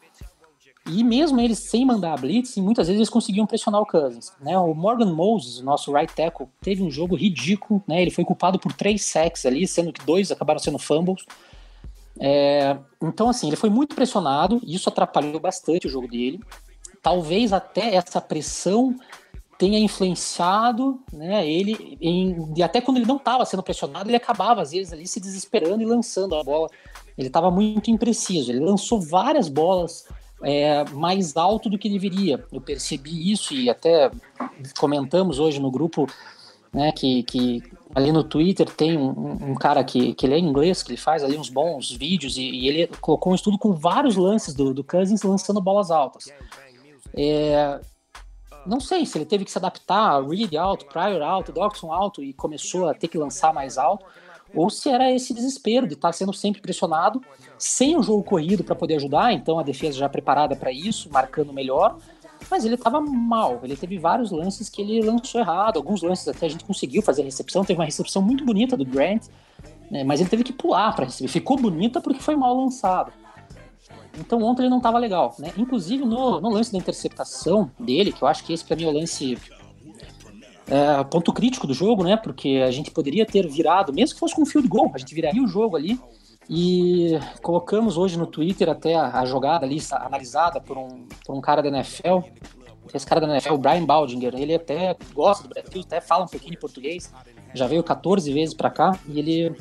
E mesmo eles sem mandar a blitz, muitas vezes eles conseguiam pressionar o Cousins. Né? O Morgan Moses, nosso right tackle, teve um jogo ridículo. Né? Ele foi culpado por três sacks ali, sendo que dois acabaram sendo fumbles. É, então, assim, ele foi muito pressionado, e isso atrapalhou bastante o jogo dele. Talvez até essa pressão tenha influenciado né, ele, em, e até quando ele não estava sendo pressionado, ele acabava, às vezes, ali se desesperando e lançando a bola. Ele estava muito impreciso, ele lançou várias bolas é, mais alto do que deveria. Eu percebi isso e até comentamos hoje no grupo né, que, que ali no Twitter tem um, um, cara que, que ele é inglês, que ele faz ali uns bons vídeos e, e ele colocou um estudo com vários lances do, do Cousins lançando bolas altas. É, não sei se ele teve que se adaptar a Reed alto, Pryor alto, Dodson alto e começou a ter que lançar mais alto, ou se era esse desespero de estar sendo sempre pressionado, sem o jogo corrido para poder ajudar, então a defesa já preparada para isso, marcando melhor, mas ele estava mal. Ele teve vários lances que ele lançou errado, alguns lances até a gente conseguiu fazer a recepção. Teve uma recepção muito bonita do Grant, né, mas ele teve que pular para receber. Ficou bonita porque foi mal lançado. Então ontem ele não estava legal, né? Inclusive no, no, lance da interceptação dele, que eu acho que esse para mim é o lance é, ponto crítico do jogo, né? Porque a gente poderia ter virado, mesmo que fosse com um field goal, a gente viraria o jogo ali. E colocamos hoje no Twitter até a, a jogada ali analisada por um, por um cara da NFL. Esse cara da NFL, o Brian Baldinger, ele até gosta do Brasil, até fala um pouquinho de português. Já veio 14 vezes para cá e ele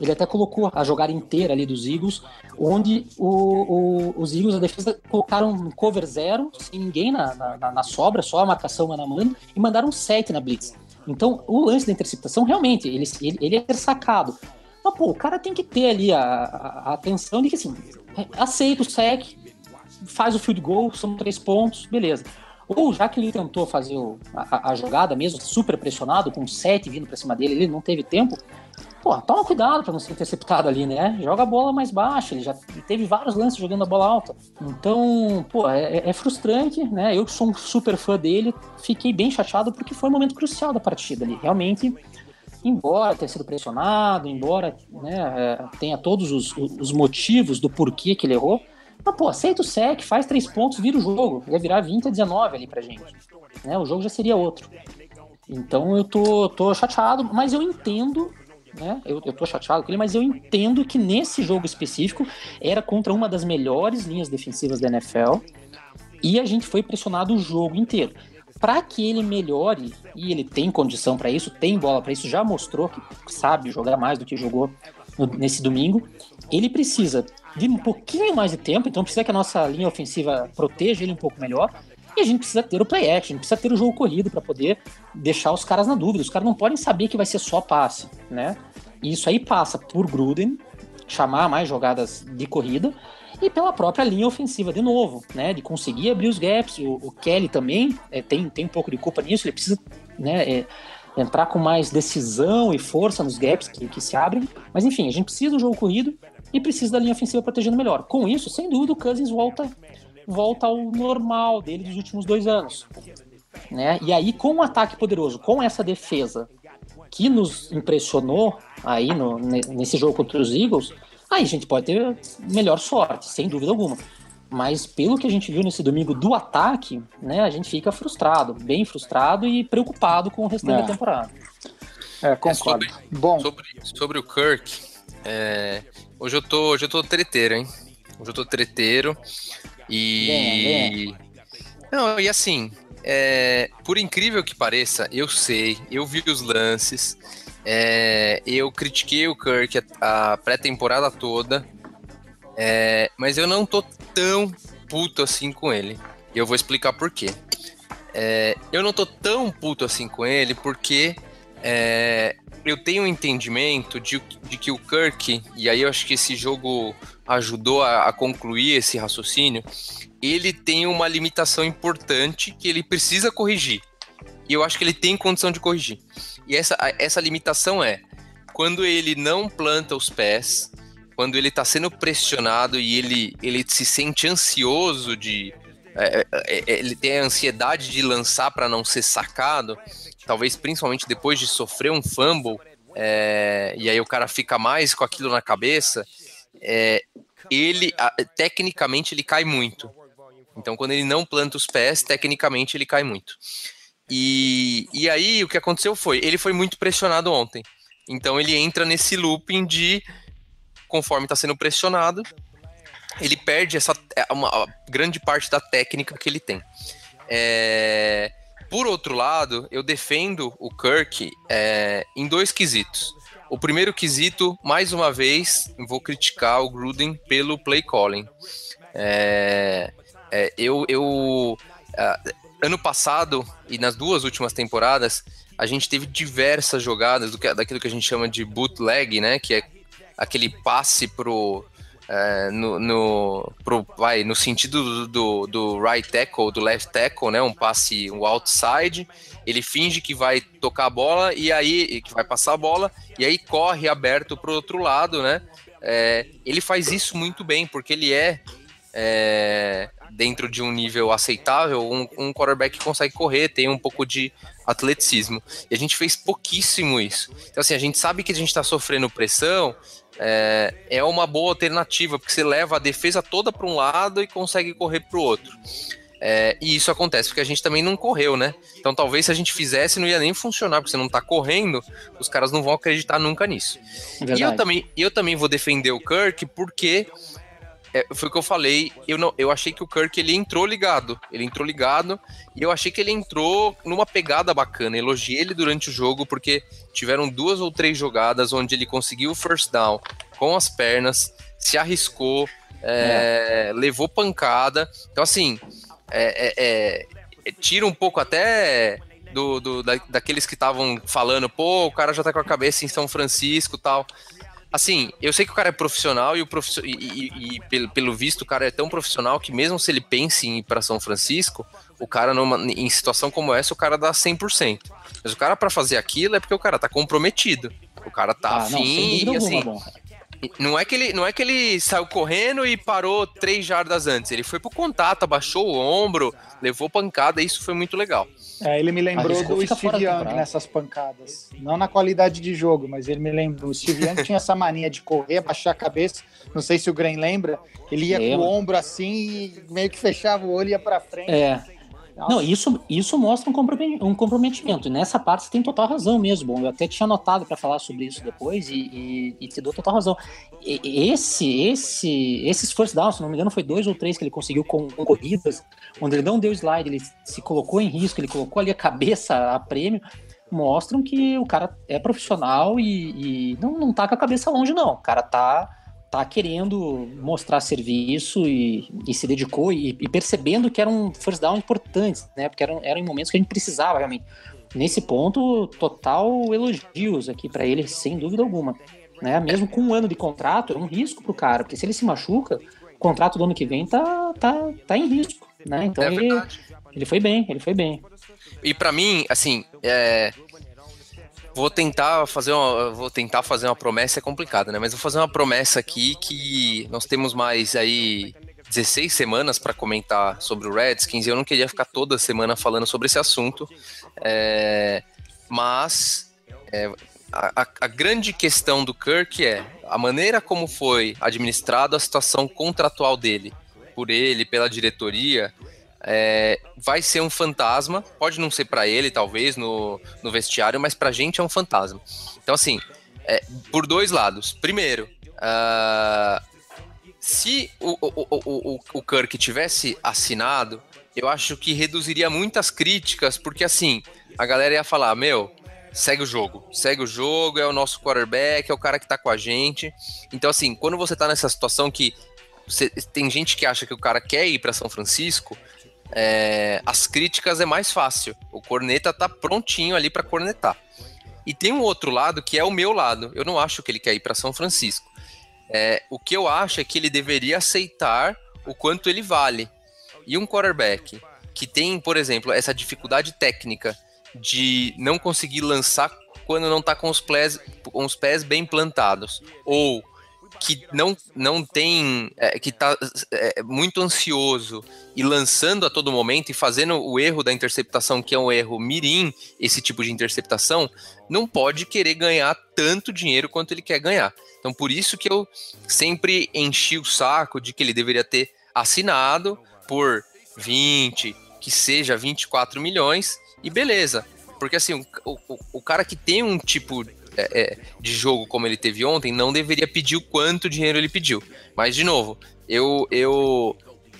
ele até colocou a jogada inteira ali dos Eagles, onde o, o, os Eagles, a defesa, colocaram um cover zero, sem ninguém na, na, na sobra, só a marcação mano a mano, e mandaram sete na blitz. Então, o lance da interceptação, realmente, ele, ele, ele é sacado. Mas, pô, o cara tem que ter ali a, a, a atenção de que, assim, aceita o sec, faz o field goal, são três pontos, beleza. Ou já que ele tentou fazer o, a, a, jogada mesmo, super pressionado, com sete vindo para cima dele, ele não teve tempo, pô, toma cuidado para não ser interceptado ali, né? Joga a bola mais baixa, ele já teve vários lances jogando a bola alta. Então, pô, é, é frustrante, né? Eu que sou um super fã dele, fiquei bem chateado porque foi um momento crucial da partida ali. Realmente, embora tenha sido pressionado, embora né, é, tenha todos os, os motivos do porquê que ele errou, mas, pô, aceita o sec, faz três pontos, vira o jogo. Ia virar 20 a 19 ali pra gente. Né? O jogo já seria outro. Então eu tô, tô chateado, mas eu entendo né? Eu, eu tô chateado com ele, mas eu entendo que nesse jogo específico era contra uma das melhores linhas defensivas da NFL e a gente foi pressionado o jogo inteiro. Para que ele melhore, e ele tem condição para isso, tem bola para isso, já mostrou que sabe jogar mais do que jogou nesse domingo, ele precisa de um pouquinho mais de tempo, então precisa que a nossa linha ofensiva proteja ele um pouco melhor, e a gente precisa ter o play action, precisa ter o jogo corrido para poder deixar os caras na dúvida. Os caras não podem saber que vai ser só passe, né? Isso aí passa por Gruden chamar mais jogadas de corrida e pela própria linha ofensiva de novo, né? De conseguir abrir os gaps. O, o Kelly também é, tem, tem um pouco de culpa nisso, ele precisa né, é, entrar com mais decisão e força nos gaps que, que se abrem. Mas enfim, a gente precisa do jogo corrido e precisa da linha ofensiva protegendo melhor. Com isso, sem dúvida, o Cousins volta volta ao normal dele dos últimos dois anos. Né? E aí, com um ataque poderoso, com essa defesa que nos impressionou aí no, nesse jogo contra os Eagles, aí a gente pode ter melhor sorte, sem dúvida alguma. Mas pelo que a gente viu nesse domingo do ataque, né, a gente fica frustrado, bem frustrado e preocupado com o restante é. da temporada. É, concordo. É sobre, Bom, sobre, sobre o Kirk, é, hoje eu tô, hoje eu tô treteiro, hein? Hoje eu tô treteiro. E. Não, e assim, é, por incrível que pareça, eu sei, eu vi os lances, é, eu critiquei o Kirk a, a pré-temporada toda, é, mas eu não tô tão puto assim com ele. E eu vou explicar por quê. É, eu não tô tão puto assim com ele porque é, eu tenho um entendimento de, de, que o Kirk, e aí eu acho que esse jogo ajudou a, a, concluir esse raciocínio, ele tem uma limitação importante que ele precisa corrigir. E eu acho que ele tem condição de corrigir. E essa, essa limitação é quando ele não planta os pés, quando ele está sendo pressionado e ele, ele se sente ansioso de. É, é, é ele tem a ansiedade de lançar para não ser sacado, talvez principalmente depois de sofrer um fumble, é, e aí o cara fica mais com aquilo na cabeça, é, ele tecnicamente ele cai muito. Então, quando ele não planta os pés, tecnicamente ele cai muito. E, e aí o que aconteceu foi, ele foi muito pressionado ontem. Então ele entra nesse looping de conforme está sendo pressionado, ele perde essa é, uma grande parte da técnica que ele tem. É, por outro lado, eu defendo o Kirk é, em dois quesitos. O primeiro quesito, mais uma vez, vou criticar o Gruden pelo play calling. É, é, eu, eu ano passado e nas duas últimas temporadas, a gente teve diversas jogadas do que, daquilo que a gente chama de bootleg, né? Que é aquele passe pro é, no, no, pro, vai, no sentido do, do, do, right tackle, do left tackle, né? Um passe, um outside. Ele finge que vai tocar a bola e aí que vai passar a bola e aí corre aberto pro outro lado, né? É, ele faz isso muito bem porque ele é, é dentro de um nível aceitável, um, um quarterback que consegue correr, tem um pouco de atleticismo. E a gente fez pouquíssimo isso. Então, assim, a gente sabe que a gente está sofrendo pressão, é, é uma boa alternativa, porque você leva a defesa toda para um lado e consegue correr para o outro. É, e isso acontece porque a gente também não correu, né? Então talvez se a gente fizesse não ia nem funcionar, porque você não está correndo, os caras não vão acreditar nunca nisso. Verdade. E eu também, eu também vou defender o Kirk porque é, foi o que eu falei. Eu, não, eu achei que o Kirk ele entrou ligado. Ele entrou ligado e eu achei que ele entrou numa pegada bacana. Elogiei ele durante o jogo porque tiveram duas ou três jogadas onde ele conseguiu o first down com as pernas, se arriscou, é, é. levou pancada. Então, assim, é, é, é, tira um pouco até do, do da, daqueles que estavam falando, pô, o cara já tá com a cabeça em São Francisco tal assim, eu sei que o cara é profissional e, o profiss... e, e, e pelo, pelo, visto o cara é tão profissional que mesmo se ele pense em ir para São Francisco, o cara numa, em situação como essa, o cara dá 100%. Mas o cara para fazer aquilo é porque o cara tá comprometido. O cara tá ah, afim não, e assim, não é, que ele, não é que ele saiu correndo e parou três jardas antes. Ele foi pro contato, abaixou o ombro, levou pancada, e isso foi muito legal. É, ele me lembrou do Steve Young nessas pancadas. Não na qualidade de jogo, mas ele me lembrou. O Steve Young tinha essa mania de correr, baixar a cabeça. Não sei se o Green lembra. Ele ia com o ombro assim e meio que fechava o olho e ia pra frente. É. Nossa. Não, isso, isso mostra um comprometimento. E nessa parte você tem total razão mesmo. Eu até tinha notado para falar sobre isso depois e, e, e, te dou total razão. E, esse, esse, esses first downs, se não me engano, foi dois ou três que ele conseguiu com, com, corridas, onde ele não deu slide, ele se colocou em risco, ele colocou ali a cabeça a prêmio, mostram que o cara é profissional e, e não, não tá com a cabeça longe, não. O cara tá tá querendo mostrar serviço e, e se dedicou e, e, percebendo que era um first down importante, né? Porque eram, eram em momentos que a gente precisava realmente. Nesse ponto, total elogios aqui para ele, sem dúvida alguma. Né? Mesmo com um ano de contrato, é um risco pro cara, porque se ele se machuca, o contrato do ano que vem tá, tá, tá em risco, né? Então é ele, ele foi bem, ele foi bem. E para mim, assim, é, vou tentar fazer uma, vou tentar fazer uma promessa é complicada, né? Mas vou fazer uma promessa aqui que nós temos mais aí 16 semanas para comentar sobre o Redskins e eu não queria ficar toda semana falando sobre esse assunto, é, mas é, a, a, grande questão do Kirk é a maneira como foi administrada a situação contratual dele, por ele, pela diretoria, é, vai ser um fantasma. Pode não ser para ele, talvez, no, no vestiário, mas pra gente é um fantasma. Então, assim, é, por dois lados. Primeiro, uh, se o, o, o, o, Kirk tivesse assinado, eu acho que reduziria muitas críticas, porque assim, a galera ia falar, meu, segue o jogo, segue o jogo, é o nosso quarterback, é o cara que tá com a gente. Então, assim, quando você tá nessa situação que você, tem gente que acha que o cara quer ir para São Francisco, é, as críticas é mais fácil. O corneta tá prontinho ali para cornetar. E tem um outro lado que é o meu lado. Eu não acho que ele quer ir para São Francisco. É, o que eu acho é que ele deveria aceitar o quanto ele vale. E um quarterback que tem, por exemplo, essa dificuldade técnica de não conseguir lançar quando não está com os pés, com os pés bem plantados, ou que não, não tem, é, que está é, muito ansioso e lançando a todo momento e fazendo o erro da interceptação, que é um erro mirim, esse tipo de interceptação, não pode querer ganhar tanto dinheiro quanto ele quer ganhar. Então, por isso que eu sempre enchi o saco de que ele deveria ter assinado por 20, que seja 24 milhões, e beleza. Porque assim, o, o, o cara que tem um tipo é, é, de jogo como ele teve ontem, não deveria pedir o quanto dinheiro ele pediu. Mas, de novo, eu, eu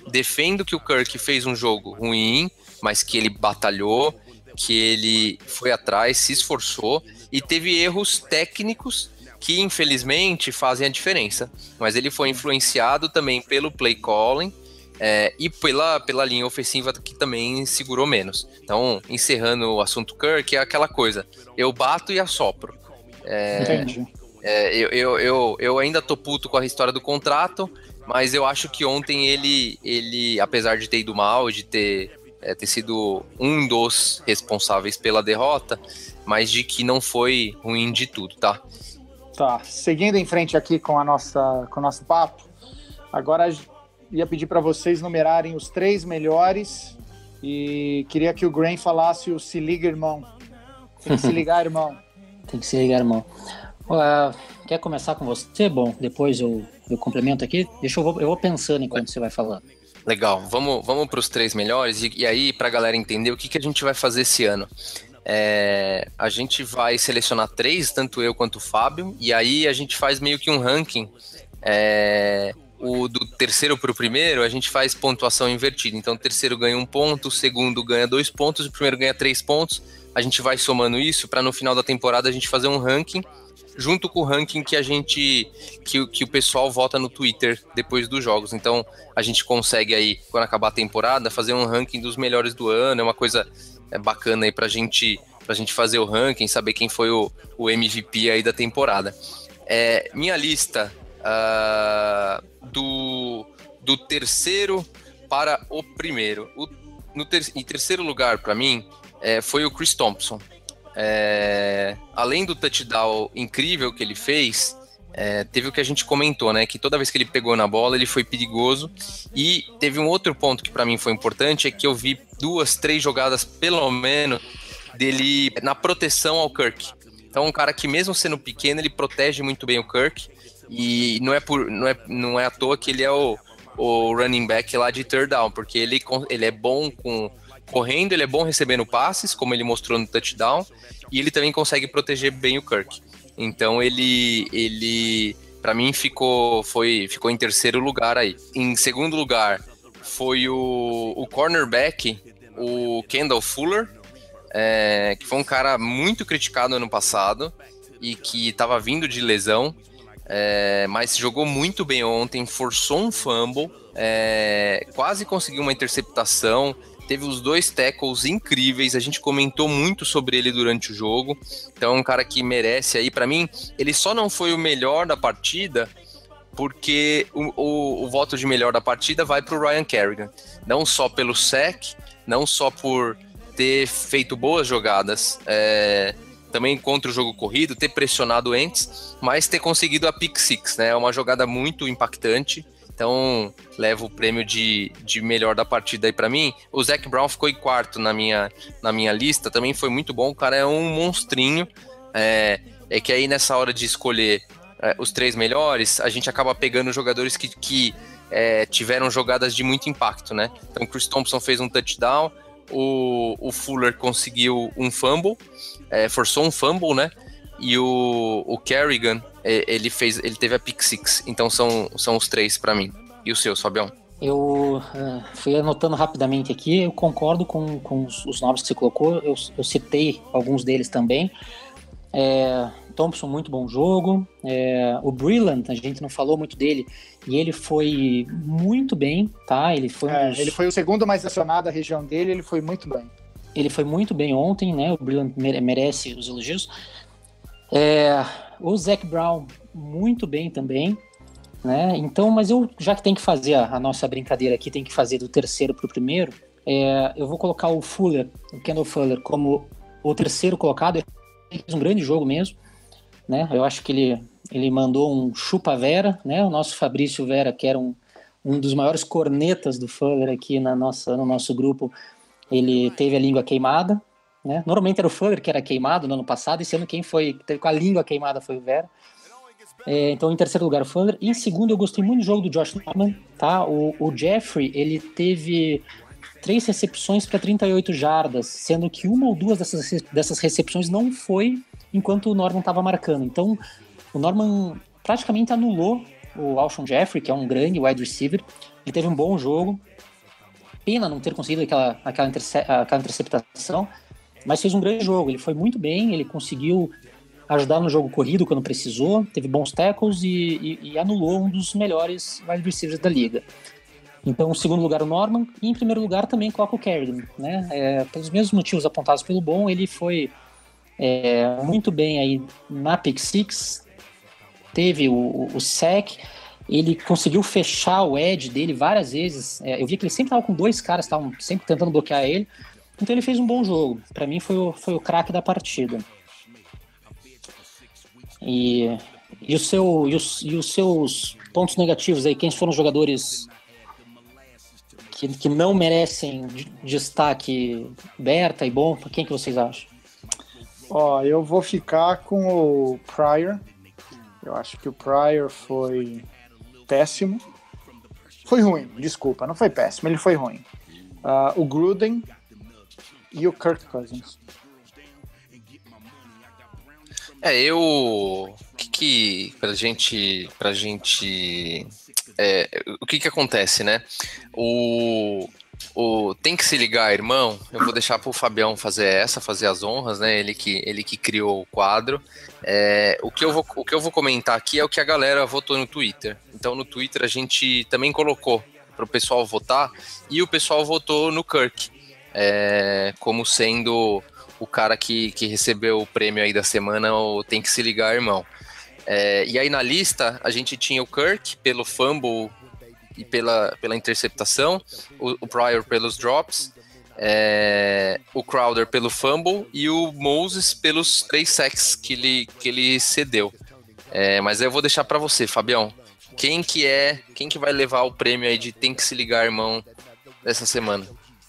defendo que o Kirk fez um jogo ruim, mas que ele batalhou, que ele foi atrás, se esforçou e teve erros técnicos que infelizmente fazem a diferença. Mas ele foi influenciado também pelo play calling é, e pela, pela linha ofensiva que também segurou menos. Então, encerrando o assunto Kirk, é aquela coisa: eu bato e assopro. É, Entendi. É, eu, eu, eu, eu, ainda tô puto com a história do contrato, mas eu acho que ontem ele, ele apesar de ter ido mal, de ter, é, ter sido um dos responsáveis pela derrota, mas de que não foi ruim de tudo, tá? Tá, seguindo em frente aqui com, a nossa, com o nosso papo, agora ia pedir para vocês numerarem os três melhores e queria que o Grain falasse o se liga, irmão. Tem que se ligar, irmão. Tem que se ligar, irmão. Uh, quer começar com você? Bom, depois eu, eu complemento aqui. Deixa eu, eu vou pensando enquanto você vai falando. Legal, vamos, vamos para os três melhores e, e aí para a galera entender o que, que a gente vai fazer esse ano. É, a gente vai selecionar três, tanto eu quanto o Fábio, e aí a gente faz meio que um ranking. É, o do terceiro para o primeiro, a gente faz pontuação invertida. Então, o terceiro ganha um ponto, o segundo ganha dois pontos, o primeiro ganha três pontos. A gente vai somando isso para no final da temporada a gente fazer um ranking junto com o ranking que a gente que, que o pessoal vota no Twitter depois dos jogos. Então a gente consegue aí quando acabar a temporada fazer um ranking dos melhores do ano. É uma coisa é bacana aí pra gente, pra gente fazer o ranking, saber quem foi o, o MVP aí da temporada. É, minha lista uh, do, do terceiro para o primeiro. O, no ter, em terceiro lugar, para mim, é, foi o Chris Thompson. É, além do touchdown incrível que ele fez, é, teve o que a gente comentou, né? Que toda vez que ele pegou na bola, ele foi perigoso. E teve um outro ponto que para mim foi importante, é que eu vi duas, três jogadas, pelo menos, dele na proteção ao Kirk. Então, um cara que mesmo sendo pequeno, ele protege muito bem o Kirk. E não é, por, não é, não é à toa que ele é o, o running back lá de third down, porque ele, ele é bom com correndo, ele é bom recebendo passes, como ele mostrou no touchdown, e ele também consegue proteger bem o Kirk. Então ele ele para mim ficou foi ficou em terceiro lugar aí. Em segundo lugar foi o, o cornerback, o Kendall Fuller, é, que foi um cara muito criticado ano passado e que estava vindo de lesão, é, mas jogou muito bem ontem, forçou um fumble, é, quase conseguiu uma interceptação, teve os dois tackles incríveis, a gente comentou muito sobre ele durante o jogo. Então, é um cara que merece aí, para mim, ele só não foi o melhor da partida porque o, o, o voto de melhor da partida vai para o Ryan Kerrigan. Não só pelo sec, não só por ter feito boas jogadas, é, também contra o jogo corrido, ter pressionado antes, mas ter conseguido a pick six, né? É uma jogada muito impactante. Então, levo o prêmio de, de melhor da partida aí para mim. O Zac Brown ficou em quarto na minha, na minha lista, também foi muito bom. O cara é um monstrinho. É, é que aí nessa hora de escolher é, os três melhores, a gente acaba pegando jogadores que, que é, tiveram jogadas de muito impacto, né? Então, Chris Thompson fez um touchdown, o, o Fuller conseguiu um fumble, é, forçou um fumble, né? E o, o Kerrigan ele fez, ele teve a pick six. Então são, são os três para mim. E o seu, Fabião? Eu uh, fui anotando rapidamente aqui, eu concordo com, com os, os nomes que você colocou, eu, eu citei alguns deles também. É, Thompson, muito bom jogo. É, o Brillant, a gente não falou muito dele, e ele foi muito bem, tá? Ele foi, é, ele foi o segundo mais acionado da região dele, ele foi muito bem. Ele foi muito bem ontem, né? O Brillant merece os elogios. É, o Zac Brown, muito bem também. Né? Então, mas eu, já que tem que fazer a, a nossa brincadeira aqui, tem que fazer do terceiro para o primeiro, é, eu vou colocar o Fuller, o Kendall Fuller, como o terceiro colocado. Ele fez um grande jogo mesmo. Né? Eu acho que ele, ele mandou um chupa Vera, né? O nosso Fabrício Vera, que era um, um dos maiores cornetas do Fuller aqui na nossa, no nosso grupo, ele teve a língua queimada. Né? Normalmente era o Fuller que era queimado no ano passado, esse ano quem foi teve com a língua queimada foi o Vera. É, então, em terceiro lugar, o Fuller. E em segundo, eu gostei muito do jogo do Josh Norman. Tá? O, o Jeffrey, ele teve três recepções para 38 jardas, sendo que uma ou duas dessas, dessas recepções não foi enquanto o Norman estava marcando. Então, o Norman praticamente anulou o Alshon Jeffrey, que é um grande wide receiver. Ele teve um bom jogo. Pena não ter conseguido aquela, aquela, interce aquela interceptação, mas fez um grande jogo. Ele foi muito bem, ele conseguiu ajudar no jogo corrido quando precisou, teve bons tackles e, e, e anulou um dos melhores wide receivers da liga. Então, em segundo lugar, o Norman, e em primeiro lugar também coloca o Kerrigan. Né? É, pelos mesmos motivos apontados pelo Bom, ele foi é, muito bem aí na pick six, teve o, o, sec, ele conseguiu fechar o edge dele várias vezes. É, eu vi que ele sempre estava com dois caras, estavam sempre tentando bloquear ele. Então ele fez um bom jogo. Para mim foi o, foi o craque da partida. E, e, o seu, e os, e os seus pontos negativos aí, quem foram os jogadores que, que não merecem destaque Berta e bom? Quem que vocês acham? Ó, eu vou ficar com o Pryor. Eu acho que o Pryor foi péssimo. Foi ruim, desculpa, não foi péssimo, ele foi ruim. Uh, o Gruden e o Kirk Cousins. É, eu. O que, que pra gente. Pra gente. É, o que que acontece, né? O, o tem que se ligar, irmão. Eu vou deixar pro Fabião fazer essa, fazer as honras, né? Ele que, ele que criou o quadro. É, o, que eu vou, o que eu vou comentar aqui é o que a galera votou no Twitter. Então, no Twitter a gente também colocou para o pessoal votar e o pessoal votou no Kirk é, como sendo o cara que, que recebeu o prêmio aí da semana, ou tem que se ligar, irmão. É, e aí na lista a gente tinha o Kirk pelo fumble e pela, pela interceptação, o, o Pryor pelos drops, é, o Crowder pelo fumble e o Moses pelos três sacks que ele, que ele cedeu. É, mas eu vou deixar para você, Fabião. Quem que é, quem que vai levar o prêmio aí de tem que se ligar, irmão, dessa semana?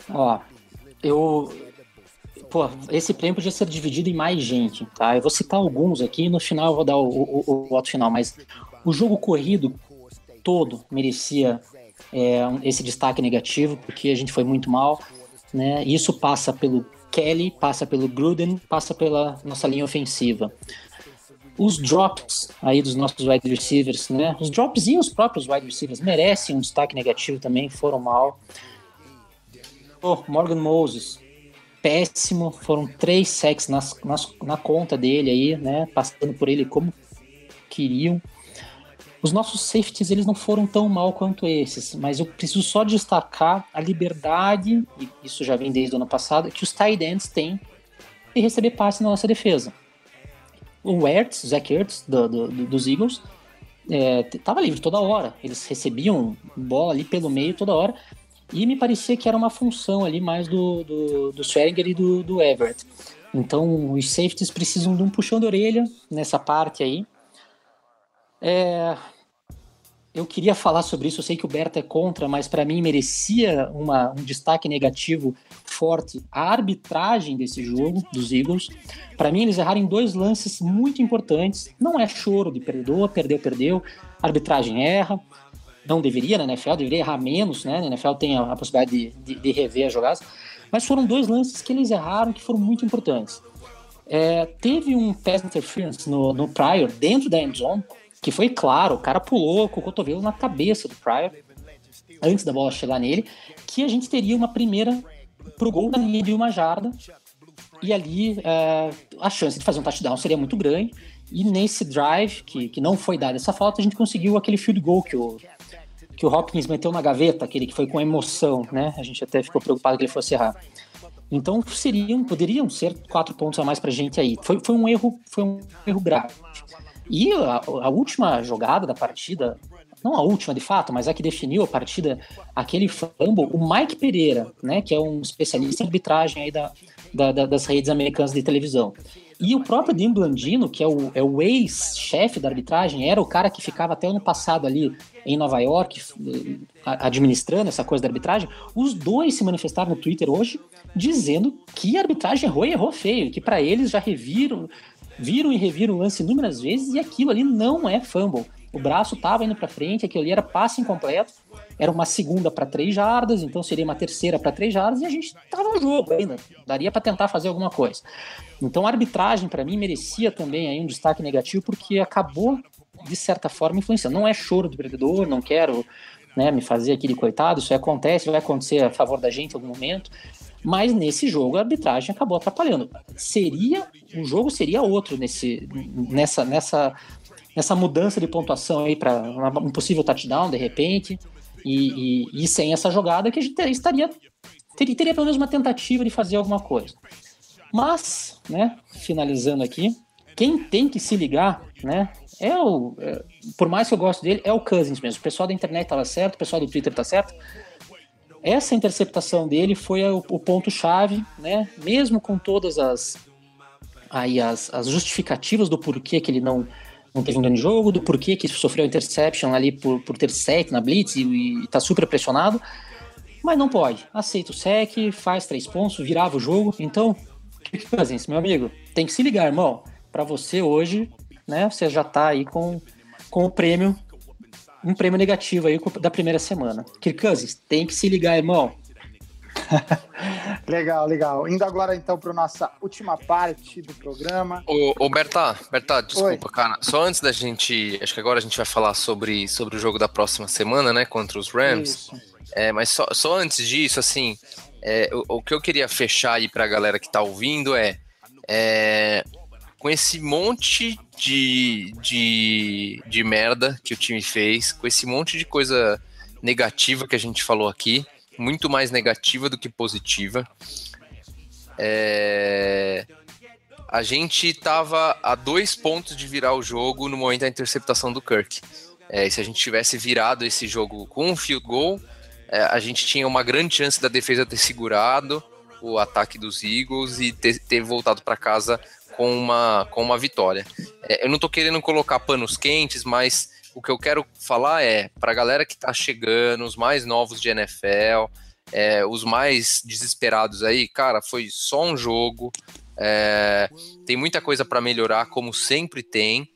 Ó, eu pô, esse prêmio podia ser dividido em mais gente, tá? Eu vou citar alguns aqui e no final eu vou dar o, o, o voto final, mas o jogo corrido todo merecia é, esse destaque negativo, porque a gente foi muito mal, né? Isso passa pelo Kelly, passa pelo Gruden, passa pela nossa linha ofensiva. Os drops aí dos nossos wide receivers, né? Os drops e os próprios wide receivers merecem um destaque negativo também, foram mal. Oh, Morgan Moses, péssimo. Foram três sacks nas, nas, na conta dele aí, né? Passando por ele como queriam. Os nossos safeties eles não foram tão mal quanto esses, mas eu preciso só destacar a liberdade, e isso já vem desde o ano passado, que os tight ends têm de receber passe na nossa defesa. O Ertz, Zach Ertz, do, do, do, dos Eagles, é, livre toda hora. Eles recebiam bola ali pelo meio toda hora. E me parecia que era uma função ali mais do, do, do Swearinger e do, do Everett. Então os safeties precisam de um puxão de orelha nessa parte aí. É, eu queria falar sobre isso, eu sei que o Berta é contra, mas para mim merecia uma, um destaque negativo forte a arbitragem desse jogo dos Eagles. Para mim, eles erraram em dois lances muito importantes. Não é choro de perdoa, perdeu, perdeu. A arbitragem erra não deveria na NFL, deveria errar menos, né? Na NFL tem a, a possibilidade de, de, de, rever as jogadas, mas foram dois lances que eles erraram que foram muito importantes. É, teve um pass interference no, no Pryor dentro da end zone, que foi claro, o cara pulou com o cotovelo na cabeça do Pryor antes da bola chegar nele, que a gente teria uma primeira pro gol na linha de uma jarda e ali é, a chance de fazer um touchdown seria muito grande. E nesse drive, que, que não foi dada essa falta, a gente conseguiu aquele field goal que o, que o Hopkins meteu na gaveta, aquele que foi com emoção, né? A gente até ficou preocupado que ele fosse errar. Então seriam, poderiam ser quatro pontos a mais pra gente aí. Foi, foi um erro, foi um erro grave. E a, a última jogada da partida, não a última de fato, mas a que definiu a partida, aquele fumble, o Mike Pereira, né, que é um especialista em arbitragem aí da, da, da, das redes americanas de televisão. E o próprio Dean Blandino, que é o, é o ex-chefe da arbitragem, era o cara que ficava até ano passado ali em Nova York eh, administrando essa coisa da arbitragem. Os dois se manifestaram no Twitter hoje dizendo que a arbitragem errou e errou feio, que para eles já reviram, viram e reviram o lance inúmeras vezes e aquilo ali não é fumble. O braço estava indo para frente, aquilo ali era passe incompleto, era uma segunda para três jardas, então seria uma terceira para três jardas e a gente estava no jogo ainda, daria para tentar fazer alguma coisa. Então a arbitragem para mim merecia também aí um destaque negativo porque acabou de certa forma influenciando. Não é choro do perdedor, não quero né, me fazer aquele coitado, isso acontece, vai acontecer a favor da gente em algum momento. Mas nesse jogo a arbitragem acabou atrapalhando. Seria o jogo seria outro nesse nessa nessa nessa mudança de pontuação aí para um possível touchdown de repente e, e, e, sem essa jogada que a gente estaria teria, teria pelo menos uma tentativa de fazer alguma coisa. Mas, né, finalizando aqui, quem tem que se ligar, né, é o, é, por mais que eu goste dele, é o Cousins mesmo. O pessoal da internet estava certo, o pessoal do Twitter tá certo. Essa interceptação dele foi o, o ponto-chave, né? Mesmo com todas as aí as, as justificativas do porquê que ele não não teve um grande jogo, do porquê que sofreu interception ali por, por ter sec na blitz e, e tá super pressionado, mas não pode. Aceita o sec, faz três pontos, virava o jogo. Então, Kirk Cousins, meu amigo, tem que se ligar, irmão. Para você hoje, né, você já tá aí com, com o prêmio um prêmio negativo aí da primeira semana. Kirk Cousins, tem que se ligar, irmão. legal, legal. Indo agora então para nossa última parte do programa. Ô, ô Bertá, Bertá, desculpa, Oi. cara. Só antes da gente. Acho que agora a gente vai falar sobre, sobre o jogo da próxima semana, né? Contra os Rams. É, mas só, só antes disso, assim, é, o, o, que eu queria fechar aí para a galera que está ouvindo é, é com esse monte de, de, de merda que o time fez, com esse monte de coisa negativa que a gente falou aqui, muito mais negativa do que positiva. É... A gente estava a dois pontos de virar o jogo no momento da interceptação do Kirk. É, se a gente tivesse virado esse jogo com um field goal, é, a gente tinha uma grande chance da defesa ter segurado o ataque dos Eagles e ter, ter voltado para casa com uma, com uma vitória. É, eu não estou querendo colocar panos quentes, mas o que eu quero falar é para a galera que está chegando, os mais novos de NFL, é, os mais desesperados aí, cara, foi só um jogo. É, tem muita coisa para melhorar, como sempre tem.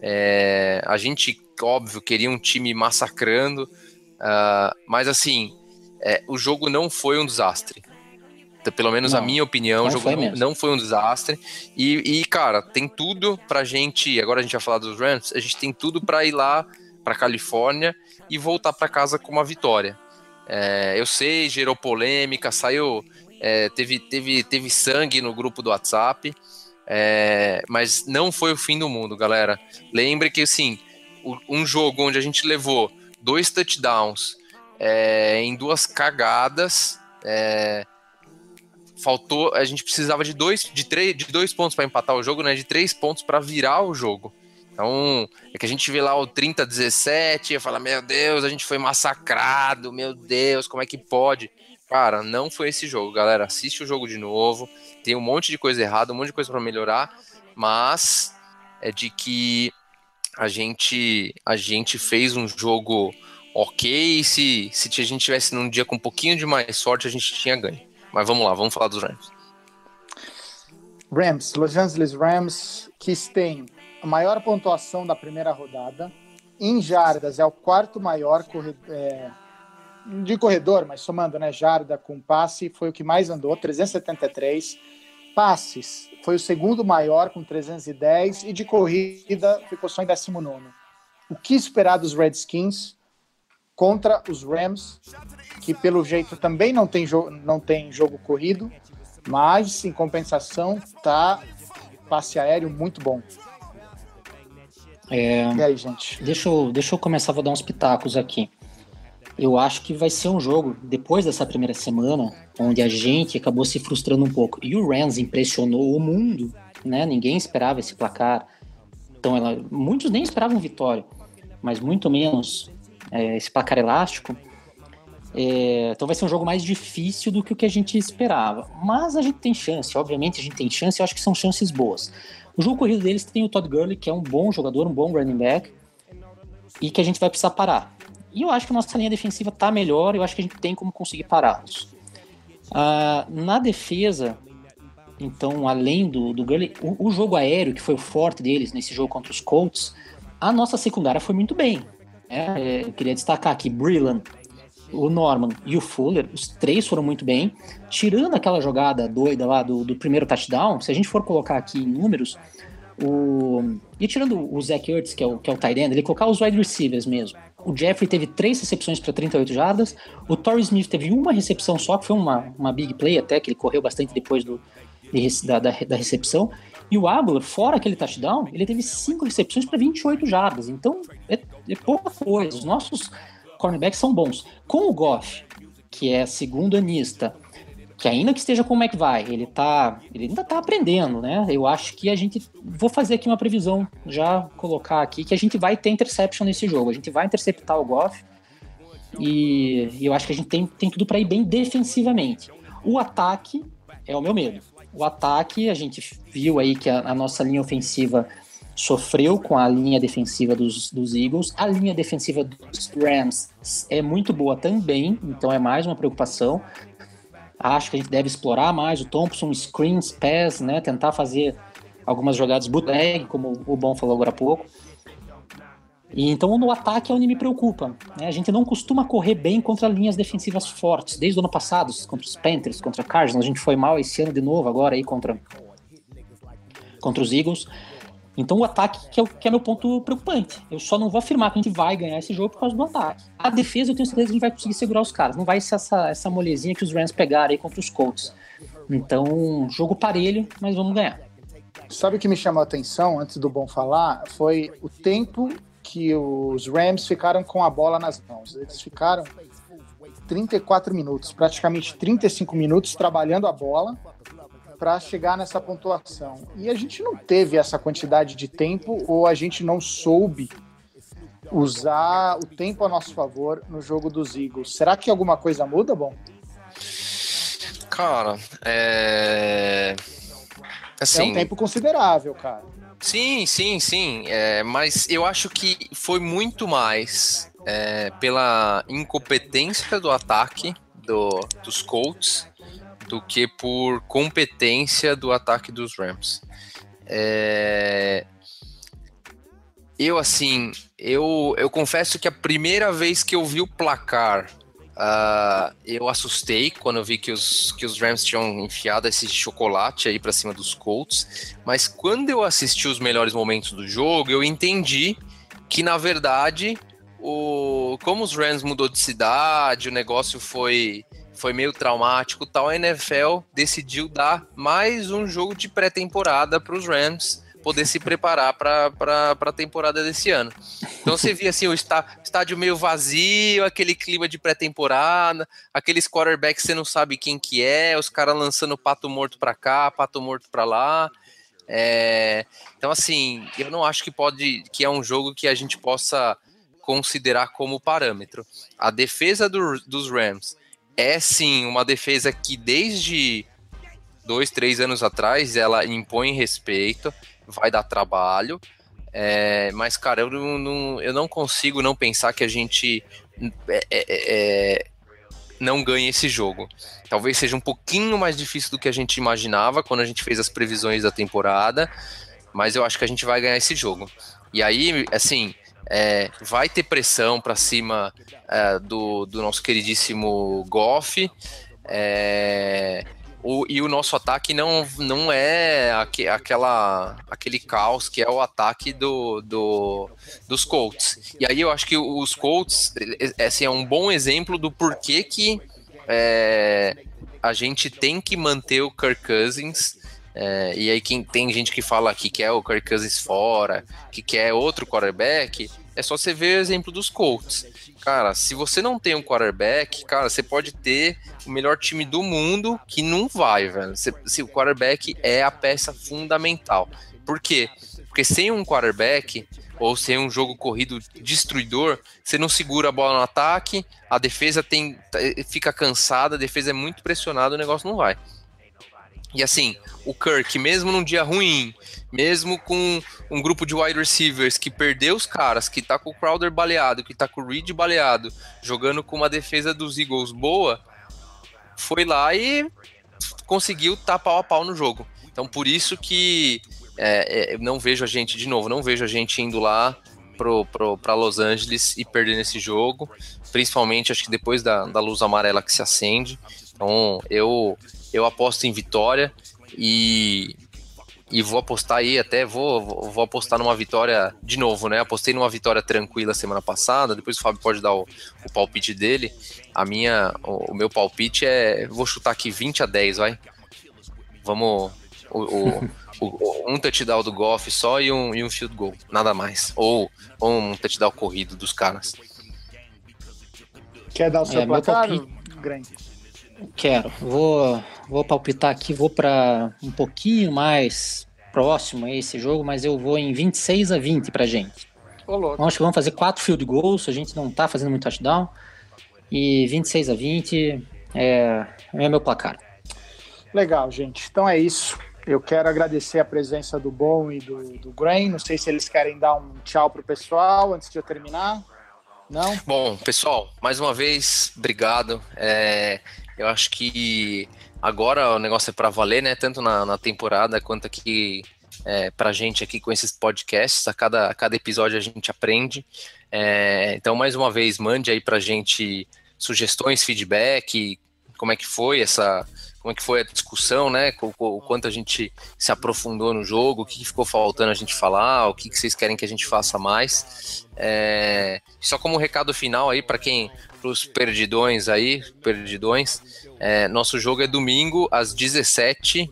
É, a gente, óbvio, queria um time massacrando, uh, mas assim, é, o jogo não foi um desastre. Pelo menos não, a minha opinião, o jogo não, não, foi um desastre. E, e, cara, tem tudo pra gente. Agora a gente vai falar dos Rams. A gente tem tudo para ir lá pra Califórnia e voltar para casa com uma vitória. É, eu sei, gerou polêmica, saiu. É, teve, teve, teve sangue no grupo do WhatsApp. É, mas não foi o fim do mundo, galera. Lembre que assim, um jogo onde a gente levou dois touchdowns é, em duas cagadas. É, faltou, a gente precisava de dois, de três, de dois pontos para empatar o jogo, né? De três pontos para virar o jogo. Então, é que a gente vê lá o 30 17 e fala: "Meu Deus, a gente foi massacrado, meu Deus, como é que pode?" Cara, não foi esse jogo, galera. Assiste o jogo de novo. Tem um monte de coisa errada, um monte de coisa para melhorar, mas é de que a gente a gente fez um jogo ok. Se, se a gente tivesse num dia com um pouquinho de mais sorte, a gente tinha ganho. Mas vamos lá, vamos falar dos Rams. Rams, Los Angeles Rams, que tem a maior pontuação da primeira rodada. Em jardas, é o quarto maior é, de corredor, mas somando né, jarda com passe, foi o que mais andou, 373. Passes, foi o segundo maior, com 310. E de corrida, ficou só em 19. O que esperar dos Redskins? Contra os Rams, que pelo jeito também não tem, não tem jogo corrido, mas em compensação tá passe aéreo muito bom. É, e aí, gente? Deixa eu, deixa eu começar, vou dar uns pitacos aqui. eu acho que vai ser um jogo, depois dessa primeira semana, onde a gente acabou se frustrando um pouco. E o Rams impressionou o mundo, né? Ninguém esperava esse placar. Então, ela, muitos nem esperavam vitória, mas muito menos é, esse placar elástico. É, então vai ser um jogo mais difícil do que o que a gente esperava. Mas a gente tem chance, obviamente a gente tem chance, eu acho que são chances boas. O jogo corrido deles tem o Todd Gurley, que é um bom jogador, um bom running back, e que a gente vai precisar parar. E eu acho que a nossa linha defensiva está melhor, eu acho que a gente tem como conseguir pará-los. Ah, na defesa, então, além do, do Gurley, o, o, jogo aéreo, que foi o forte deles nesse jogo contra os Colts, a nossa secundária foi muito bem. É, queria destacar aqui, Brillan, o Norman e o Fuller, os três foram muito bem. Tirando aquela jogada doida lá do, do primeiro touchdown, se a gente for colocar aqui em números, o... e tirando o Zach Ertz, que é o, que é o tight end, ele colocar os wide receivers mesmo. O Jeffrey teve três recepções para 38 jardas, o Torrey Smith teve uma recepção só, que foi uma, uma big play até, que ele correu bastante depois do, da, da, da recepção. E o Abler, fora aquele touchdown, ele teve cinco recepções para 28 jardas. Então, é, é pouca coisa. Os nossos cornerbacks são bons. Com o Goff, que é segundo anista, que ainda que esteja com o McVay, ele tá, ele ainda tá aprendendo, né? Eu acho que a gente vou fazer aqui uma previsão, já colocar aqui que a gente vai ter interception nesse jogo. A gente vai interceptar o Goff e, e eu acho que a gente tem, tem tudo para ir bem defensivamente. O ataque é o meu medo. O ataque, a gente viu aí que a, a nossa linha ofensiva sofreu com a linha defensiva dos, dos Eagles. A linha defensiva dos Rams é muito boa também, então é mais uma preocupação. Acho que a gente deve explorar mais o Thompson, screens, pass, né? Tentar fazer algumas jogadas bootleg, como o Bom falou agora há pouco. E então no ataque é onde me preocupa. Né? A gente não costuma correr bem contra linhas defensivas fortes. Desde o ano passado, contra os Panthers, contra Cardinals, a gente foi mal esse ano de novo, agora aí contra, contra os Eagles. Então o ataque que é, que é meu ponto preocupante. Eu só não vou afirmar que a gente vai ganhar esse jogo por causa do ataque. A defesa eu tenho certeza que a gente vai conseguir segurar os caras. Não vai ser essa, essa molezinha que os Rams pegaram aí contra os Colts. Então, jogo parelho, mas vamos ganhar. Sabe o que me chamou a atenção antes do Bom falar? Foi o tempo que os Rams ficaram com a bola nas mãos. Eles ficaram 34 minutos, praticamente 35 minutos trabalhando a bola para chegar nessa pontuação. E a gente não teve essa quantidade de tempo ou a gente não soube usar o tempo a nosso favor no jogo dos Eagles. Será que alguma coisa muda, bom? Cara, é. Assim, é um tempo considerável, cara. Sim, sim, sim. É, mas eu acho que foi muito mais é, pela incompetência do ataque do, dos Colts do que por competência do ataque dos Rams. É... Eu, assim, eu, eu confesso que a primeira vez que eu vi o placar, uh, eu assustei quando eu vi que os, que os Rams tinham enfiado esse chocolate aí para cima dos Colts. Mas quando eu assisti os melhores momentos do jogo, eu entendi que, na verdade, o, como os Rams mudou de cidade, o negócio foi foi meio traumático tal, a NFL decidiu dar mais um jogo de pré-temporada para os Rams poder se preparar para a temporada desse ano. Então você via assim o estádio meio vazio, aquele clima de pré-temporada, aqueles quarterbacks que você não sabe quem que é, os caras lançando pato morto para cá, pato morto para lá. É, então assim, eu não acho que pode que é um jogo que a gente possa considerar como parâmetro. A defesa do, dos Rams é sim uma defesa que desde dois, três anos atrás ela impõe respeito, vai dar trabalho. É, mas, cara, eu não, eu não consigo não pensar que a gente é, é, é, não ganhe esse jogo. Talvez seja um pouquinho mais difícil do que a gente imaginava quando a gente fez as previsões da temporada, mas eu acho que a gente vai ganhar esse jogo. E aí, assim, é, vai ter pressão para cima é, do, do nosso queridíssimo Goff. É, o, e o nosso ataque não, não é aqu, aquela, aquele caos que é o ataque do, do, dos Colts. E aí eu acho que os Colts é, assim, é um bom exemplo do porquê que é, a gente tem que manter o Kirk Cousins É, e aí quem, tem gente que fala que quer o Kirk Cousins fora, que quer outro quarterback, é só você ver o exemplo dos Colts. Cara, se você não tem um quarterback, cara, você pode ter o melhor time do mundo que não vai, velho. Se, o quarterback é a peça fundamental. Por quê? Porque sem um quarterback ou sem um jogo corrido destruidor, você não segura a bola no ataque, a defesa tem fica cansada, a defesa é muito pressionada, o negócio não vai. E assim, o Kirk, mesmo num dia ruim, mesmo com um grupo de wide receivers que perdeu os caras, que tá com o Crowder baleado, que tá com o Reed baleado, jogando com uma defesa dos Eagles boa, foi lá e conseguiu estar pau a pau no jogo. Então por isso que é, é, não vejo a gente, de novo, não vejo a gente indo lá para Los Angeles e perdendo esse jogo, principalmente acho que depois da, da luz amarela que se acende. Então eu eu aposto em vitória e, e vou apostar aí, até vou, vou apostar numa vitória de novo, né? Apostei numa vitória tranquila semana passada, depois o Fábio pode dar o, o palpite dele. A minha, o, o, meu palpite é, vou chutar aqui 20 a 10, vai. Vamos, o, o, um touchdown do Goff só e um, e um field goal, nada mais. Ou, ou um touchdown corrido dos caras. Quer dar o seu é, placar, Grande? Quero. Vou, vou palpitar aqui, vou para um pouquinho mais próximo a esse jogo, mas eu vou em 26 a 20 pra gente. Ô, Acho que vamos fazer quatro field goals, a gente não tá fazendo muito touchdown. E 26 a 20 é, é meu placar. Legal, gente. Então é isso. Eu quero agradecer a presença do Bom e do, do Grain. Não sei se eles querem dar um tchau pro pessoal antes de eu terminar. Não? Bom, pessoal, mais uma vez, obrigado. É, eu acho que agora o negócio é para valer, né? Tanto na, na temporada quanto aqui é, para gente aqui com esses podcasts. A cada, a cada episódio a gente aprende. É, então, mais uma vez, mande aí para gente sugestões, feedback, como é que foi essa, como é que foi a discussão, né? O, quanto a gente se aprofundou no jogo, o que ficou faltando a gente falar, o que, que vocês querem que a gente faça mais. É, só como recado final aí para quem para os perdidões aí, perdidões. É, nosso jogo é domingo às 17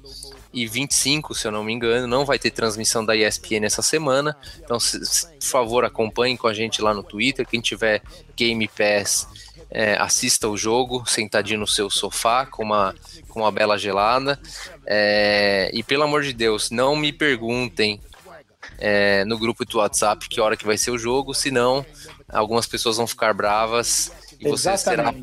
e 25, se eu não me engano. Não vai ter transmissão da ESPN essa semana. Então, se, se, por favor, acompanhem com a gente lá no Twitter. Quem tiver Game Pass, é, assista o jogo sentadinho no seu sofá com uma, com uma bela gelada. É, e pelo amor de Deus, não me perguntem é, no grupo do WhatsApp que hora que vai ser o jogo, senão algumas pessoas vão ficar bravas e você será,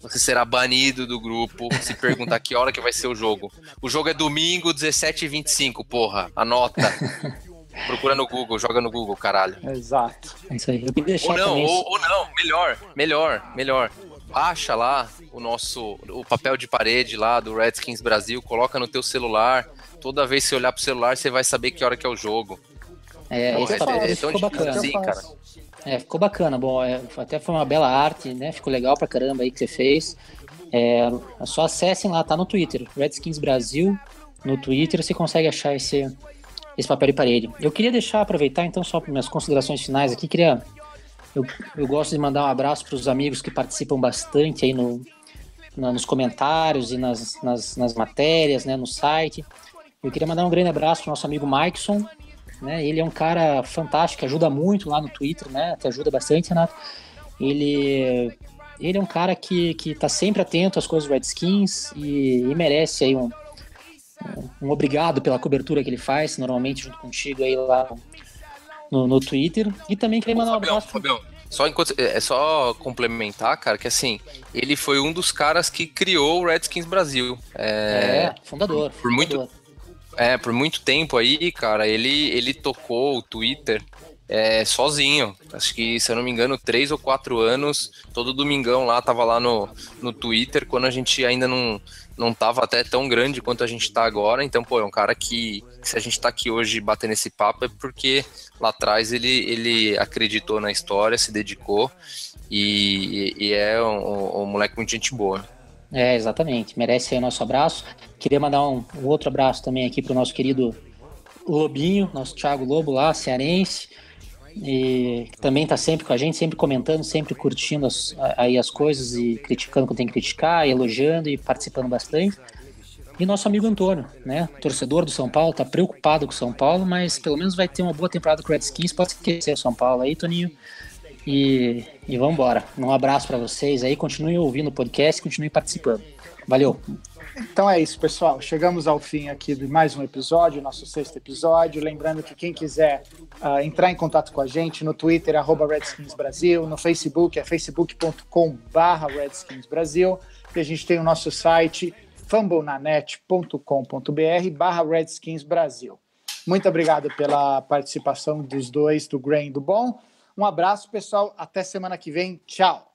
você será banido do grupo se perguntar que hora que vai ser o jogo. O jogo é domingo, 17h25, porra. Anota. Procura no Google, joga no Google, caralho. Exato. É isso aí. ou não, ou, ou, não, melhor, melhor, melhor. Baixa lá o nosso o papel de parede lá do Redskins Brasil, coloca no teu celular. Toda vez que você olhar pro celular, você vai saber que hora que é o jogo. É, Porra, é, é, é tão difícil bacana. assim, cara. É, ficou bacana. Bom, é, até foi uma bela arte, né? Ficou legal pra caramba aí que você fez. É, é só acessem lá, tá no Twitter. Redskins Brasil, no Twitter, você consegue achar esse, esse papel de parede. Eu queria deixar, aproveitar então, só para minhas considerações finais aqui, queria. Eu, eu gosto de mandar um abraço para os amigos que participam bastante aí no, na, nos comentários e nas, nas, nas matérias, né, no site. Eu queria mandar um grande abraço para o nosso amigo Maikson, né? Ele é um cara fantástico, ajuda muito lá no Twitter, né? Te ajuda bastante, Renato. Ele, ele é um cara que, que tá sempre atento às coisas do Redskins e, e merece aí um, um obrigado pela cobertura que ele faz, normalmente junto contigo aí lá no, no Twitter. E também queria mandar um abraço. Fabião, só enquanto, é, é só complementar, cara, que assim, ele foi um dos caras que criou o Redskins Brasil. É, é fundador. Por fundador. muito é, por muito tempo aí, cara, ele, ele tocou o Twitter é, sozinho. Acho que, se eu não me engano, três ou quatro anos, todo domingão lá, tava lá no, no Twitter, quando a gente ainda não, não tava até tão grande quanto a gente tá agora. Então, pô, é um cara que, se a gente tá aqui hoje batendo esse papo, é porque lá atrás ele, ele acreditou na história, se dedicou e, e é um, um moleque muito gente boa. É, exatamente. Merece aí o nosso abraço. Queria mandar um, um outro abraço também aqui para o nosso querido Lobinho, nosso Thiago Lobo lá, cearense. E também está sempre com a gente, sempre comentando, sempre curtindo as, aí as coisas e criticando quando tem que criticar, elogiando e participando bastante. E nosso amigo Antônio, né? Torcedor do São Paulo, tá preocupado com o São Paulo, mas pelo menos vai ter uma boa temporada com o Redskins. Pode esquecer o São Paulo aí, Toninho. E, e vamos embora. Um abraço para vocês aí. Continuem ouvindo o podcast, continuem participando. Valeu. Então é isso, pessoal. Chegamos ao fim aqui de mais um episódio, nosso sexto episódio. Lembrando que quem quiser uh, entrar em contato com a gente no Twitter, arroba Redskins Brasil, no Facebook é facebook.com Redskins Brasil. E a gente tem o nosso site fumblenanet.com.br barra Redskins Brasil. Muito obrigado pela participação dos dois, do Grain e do Bom. Um abraço, pessoal. Até semana que vem. Tchau.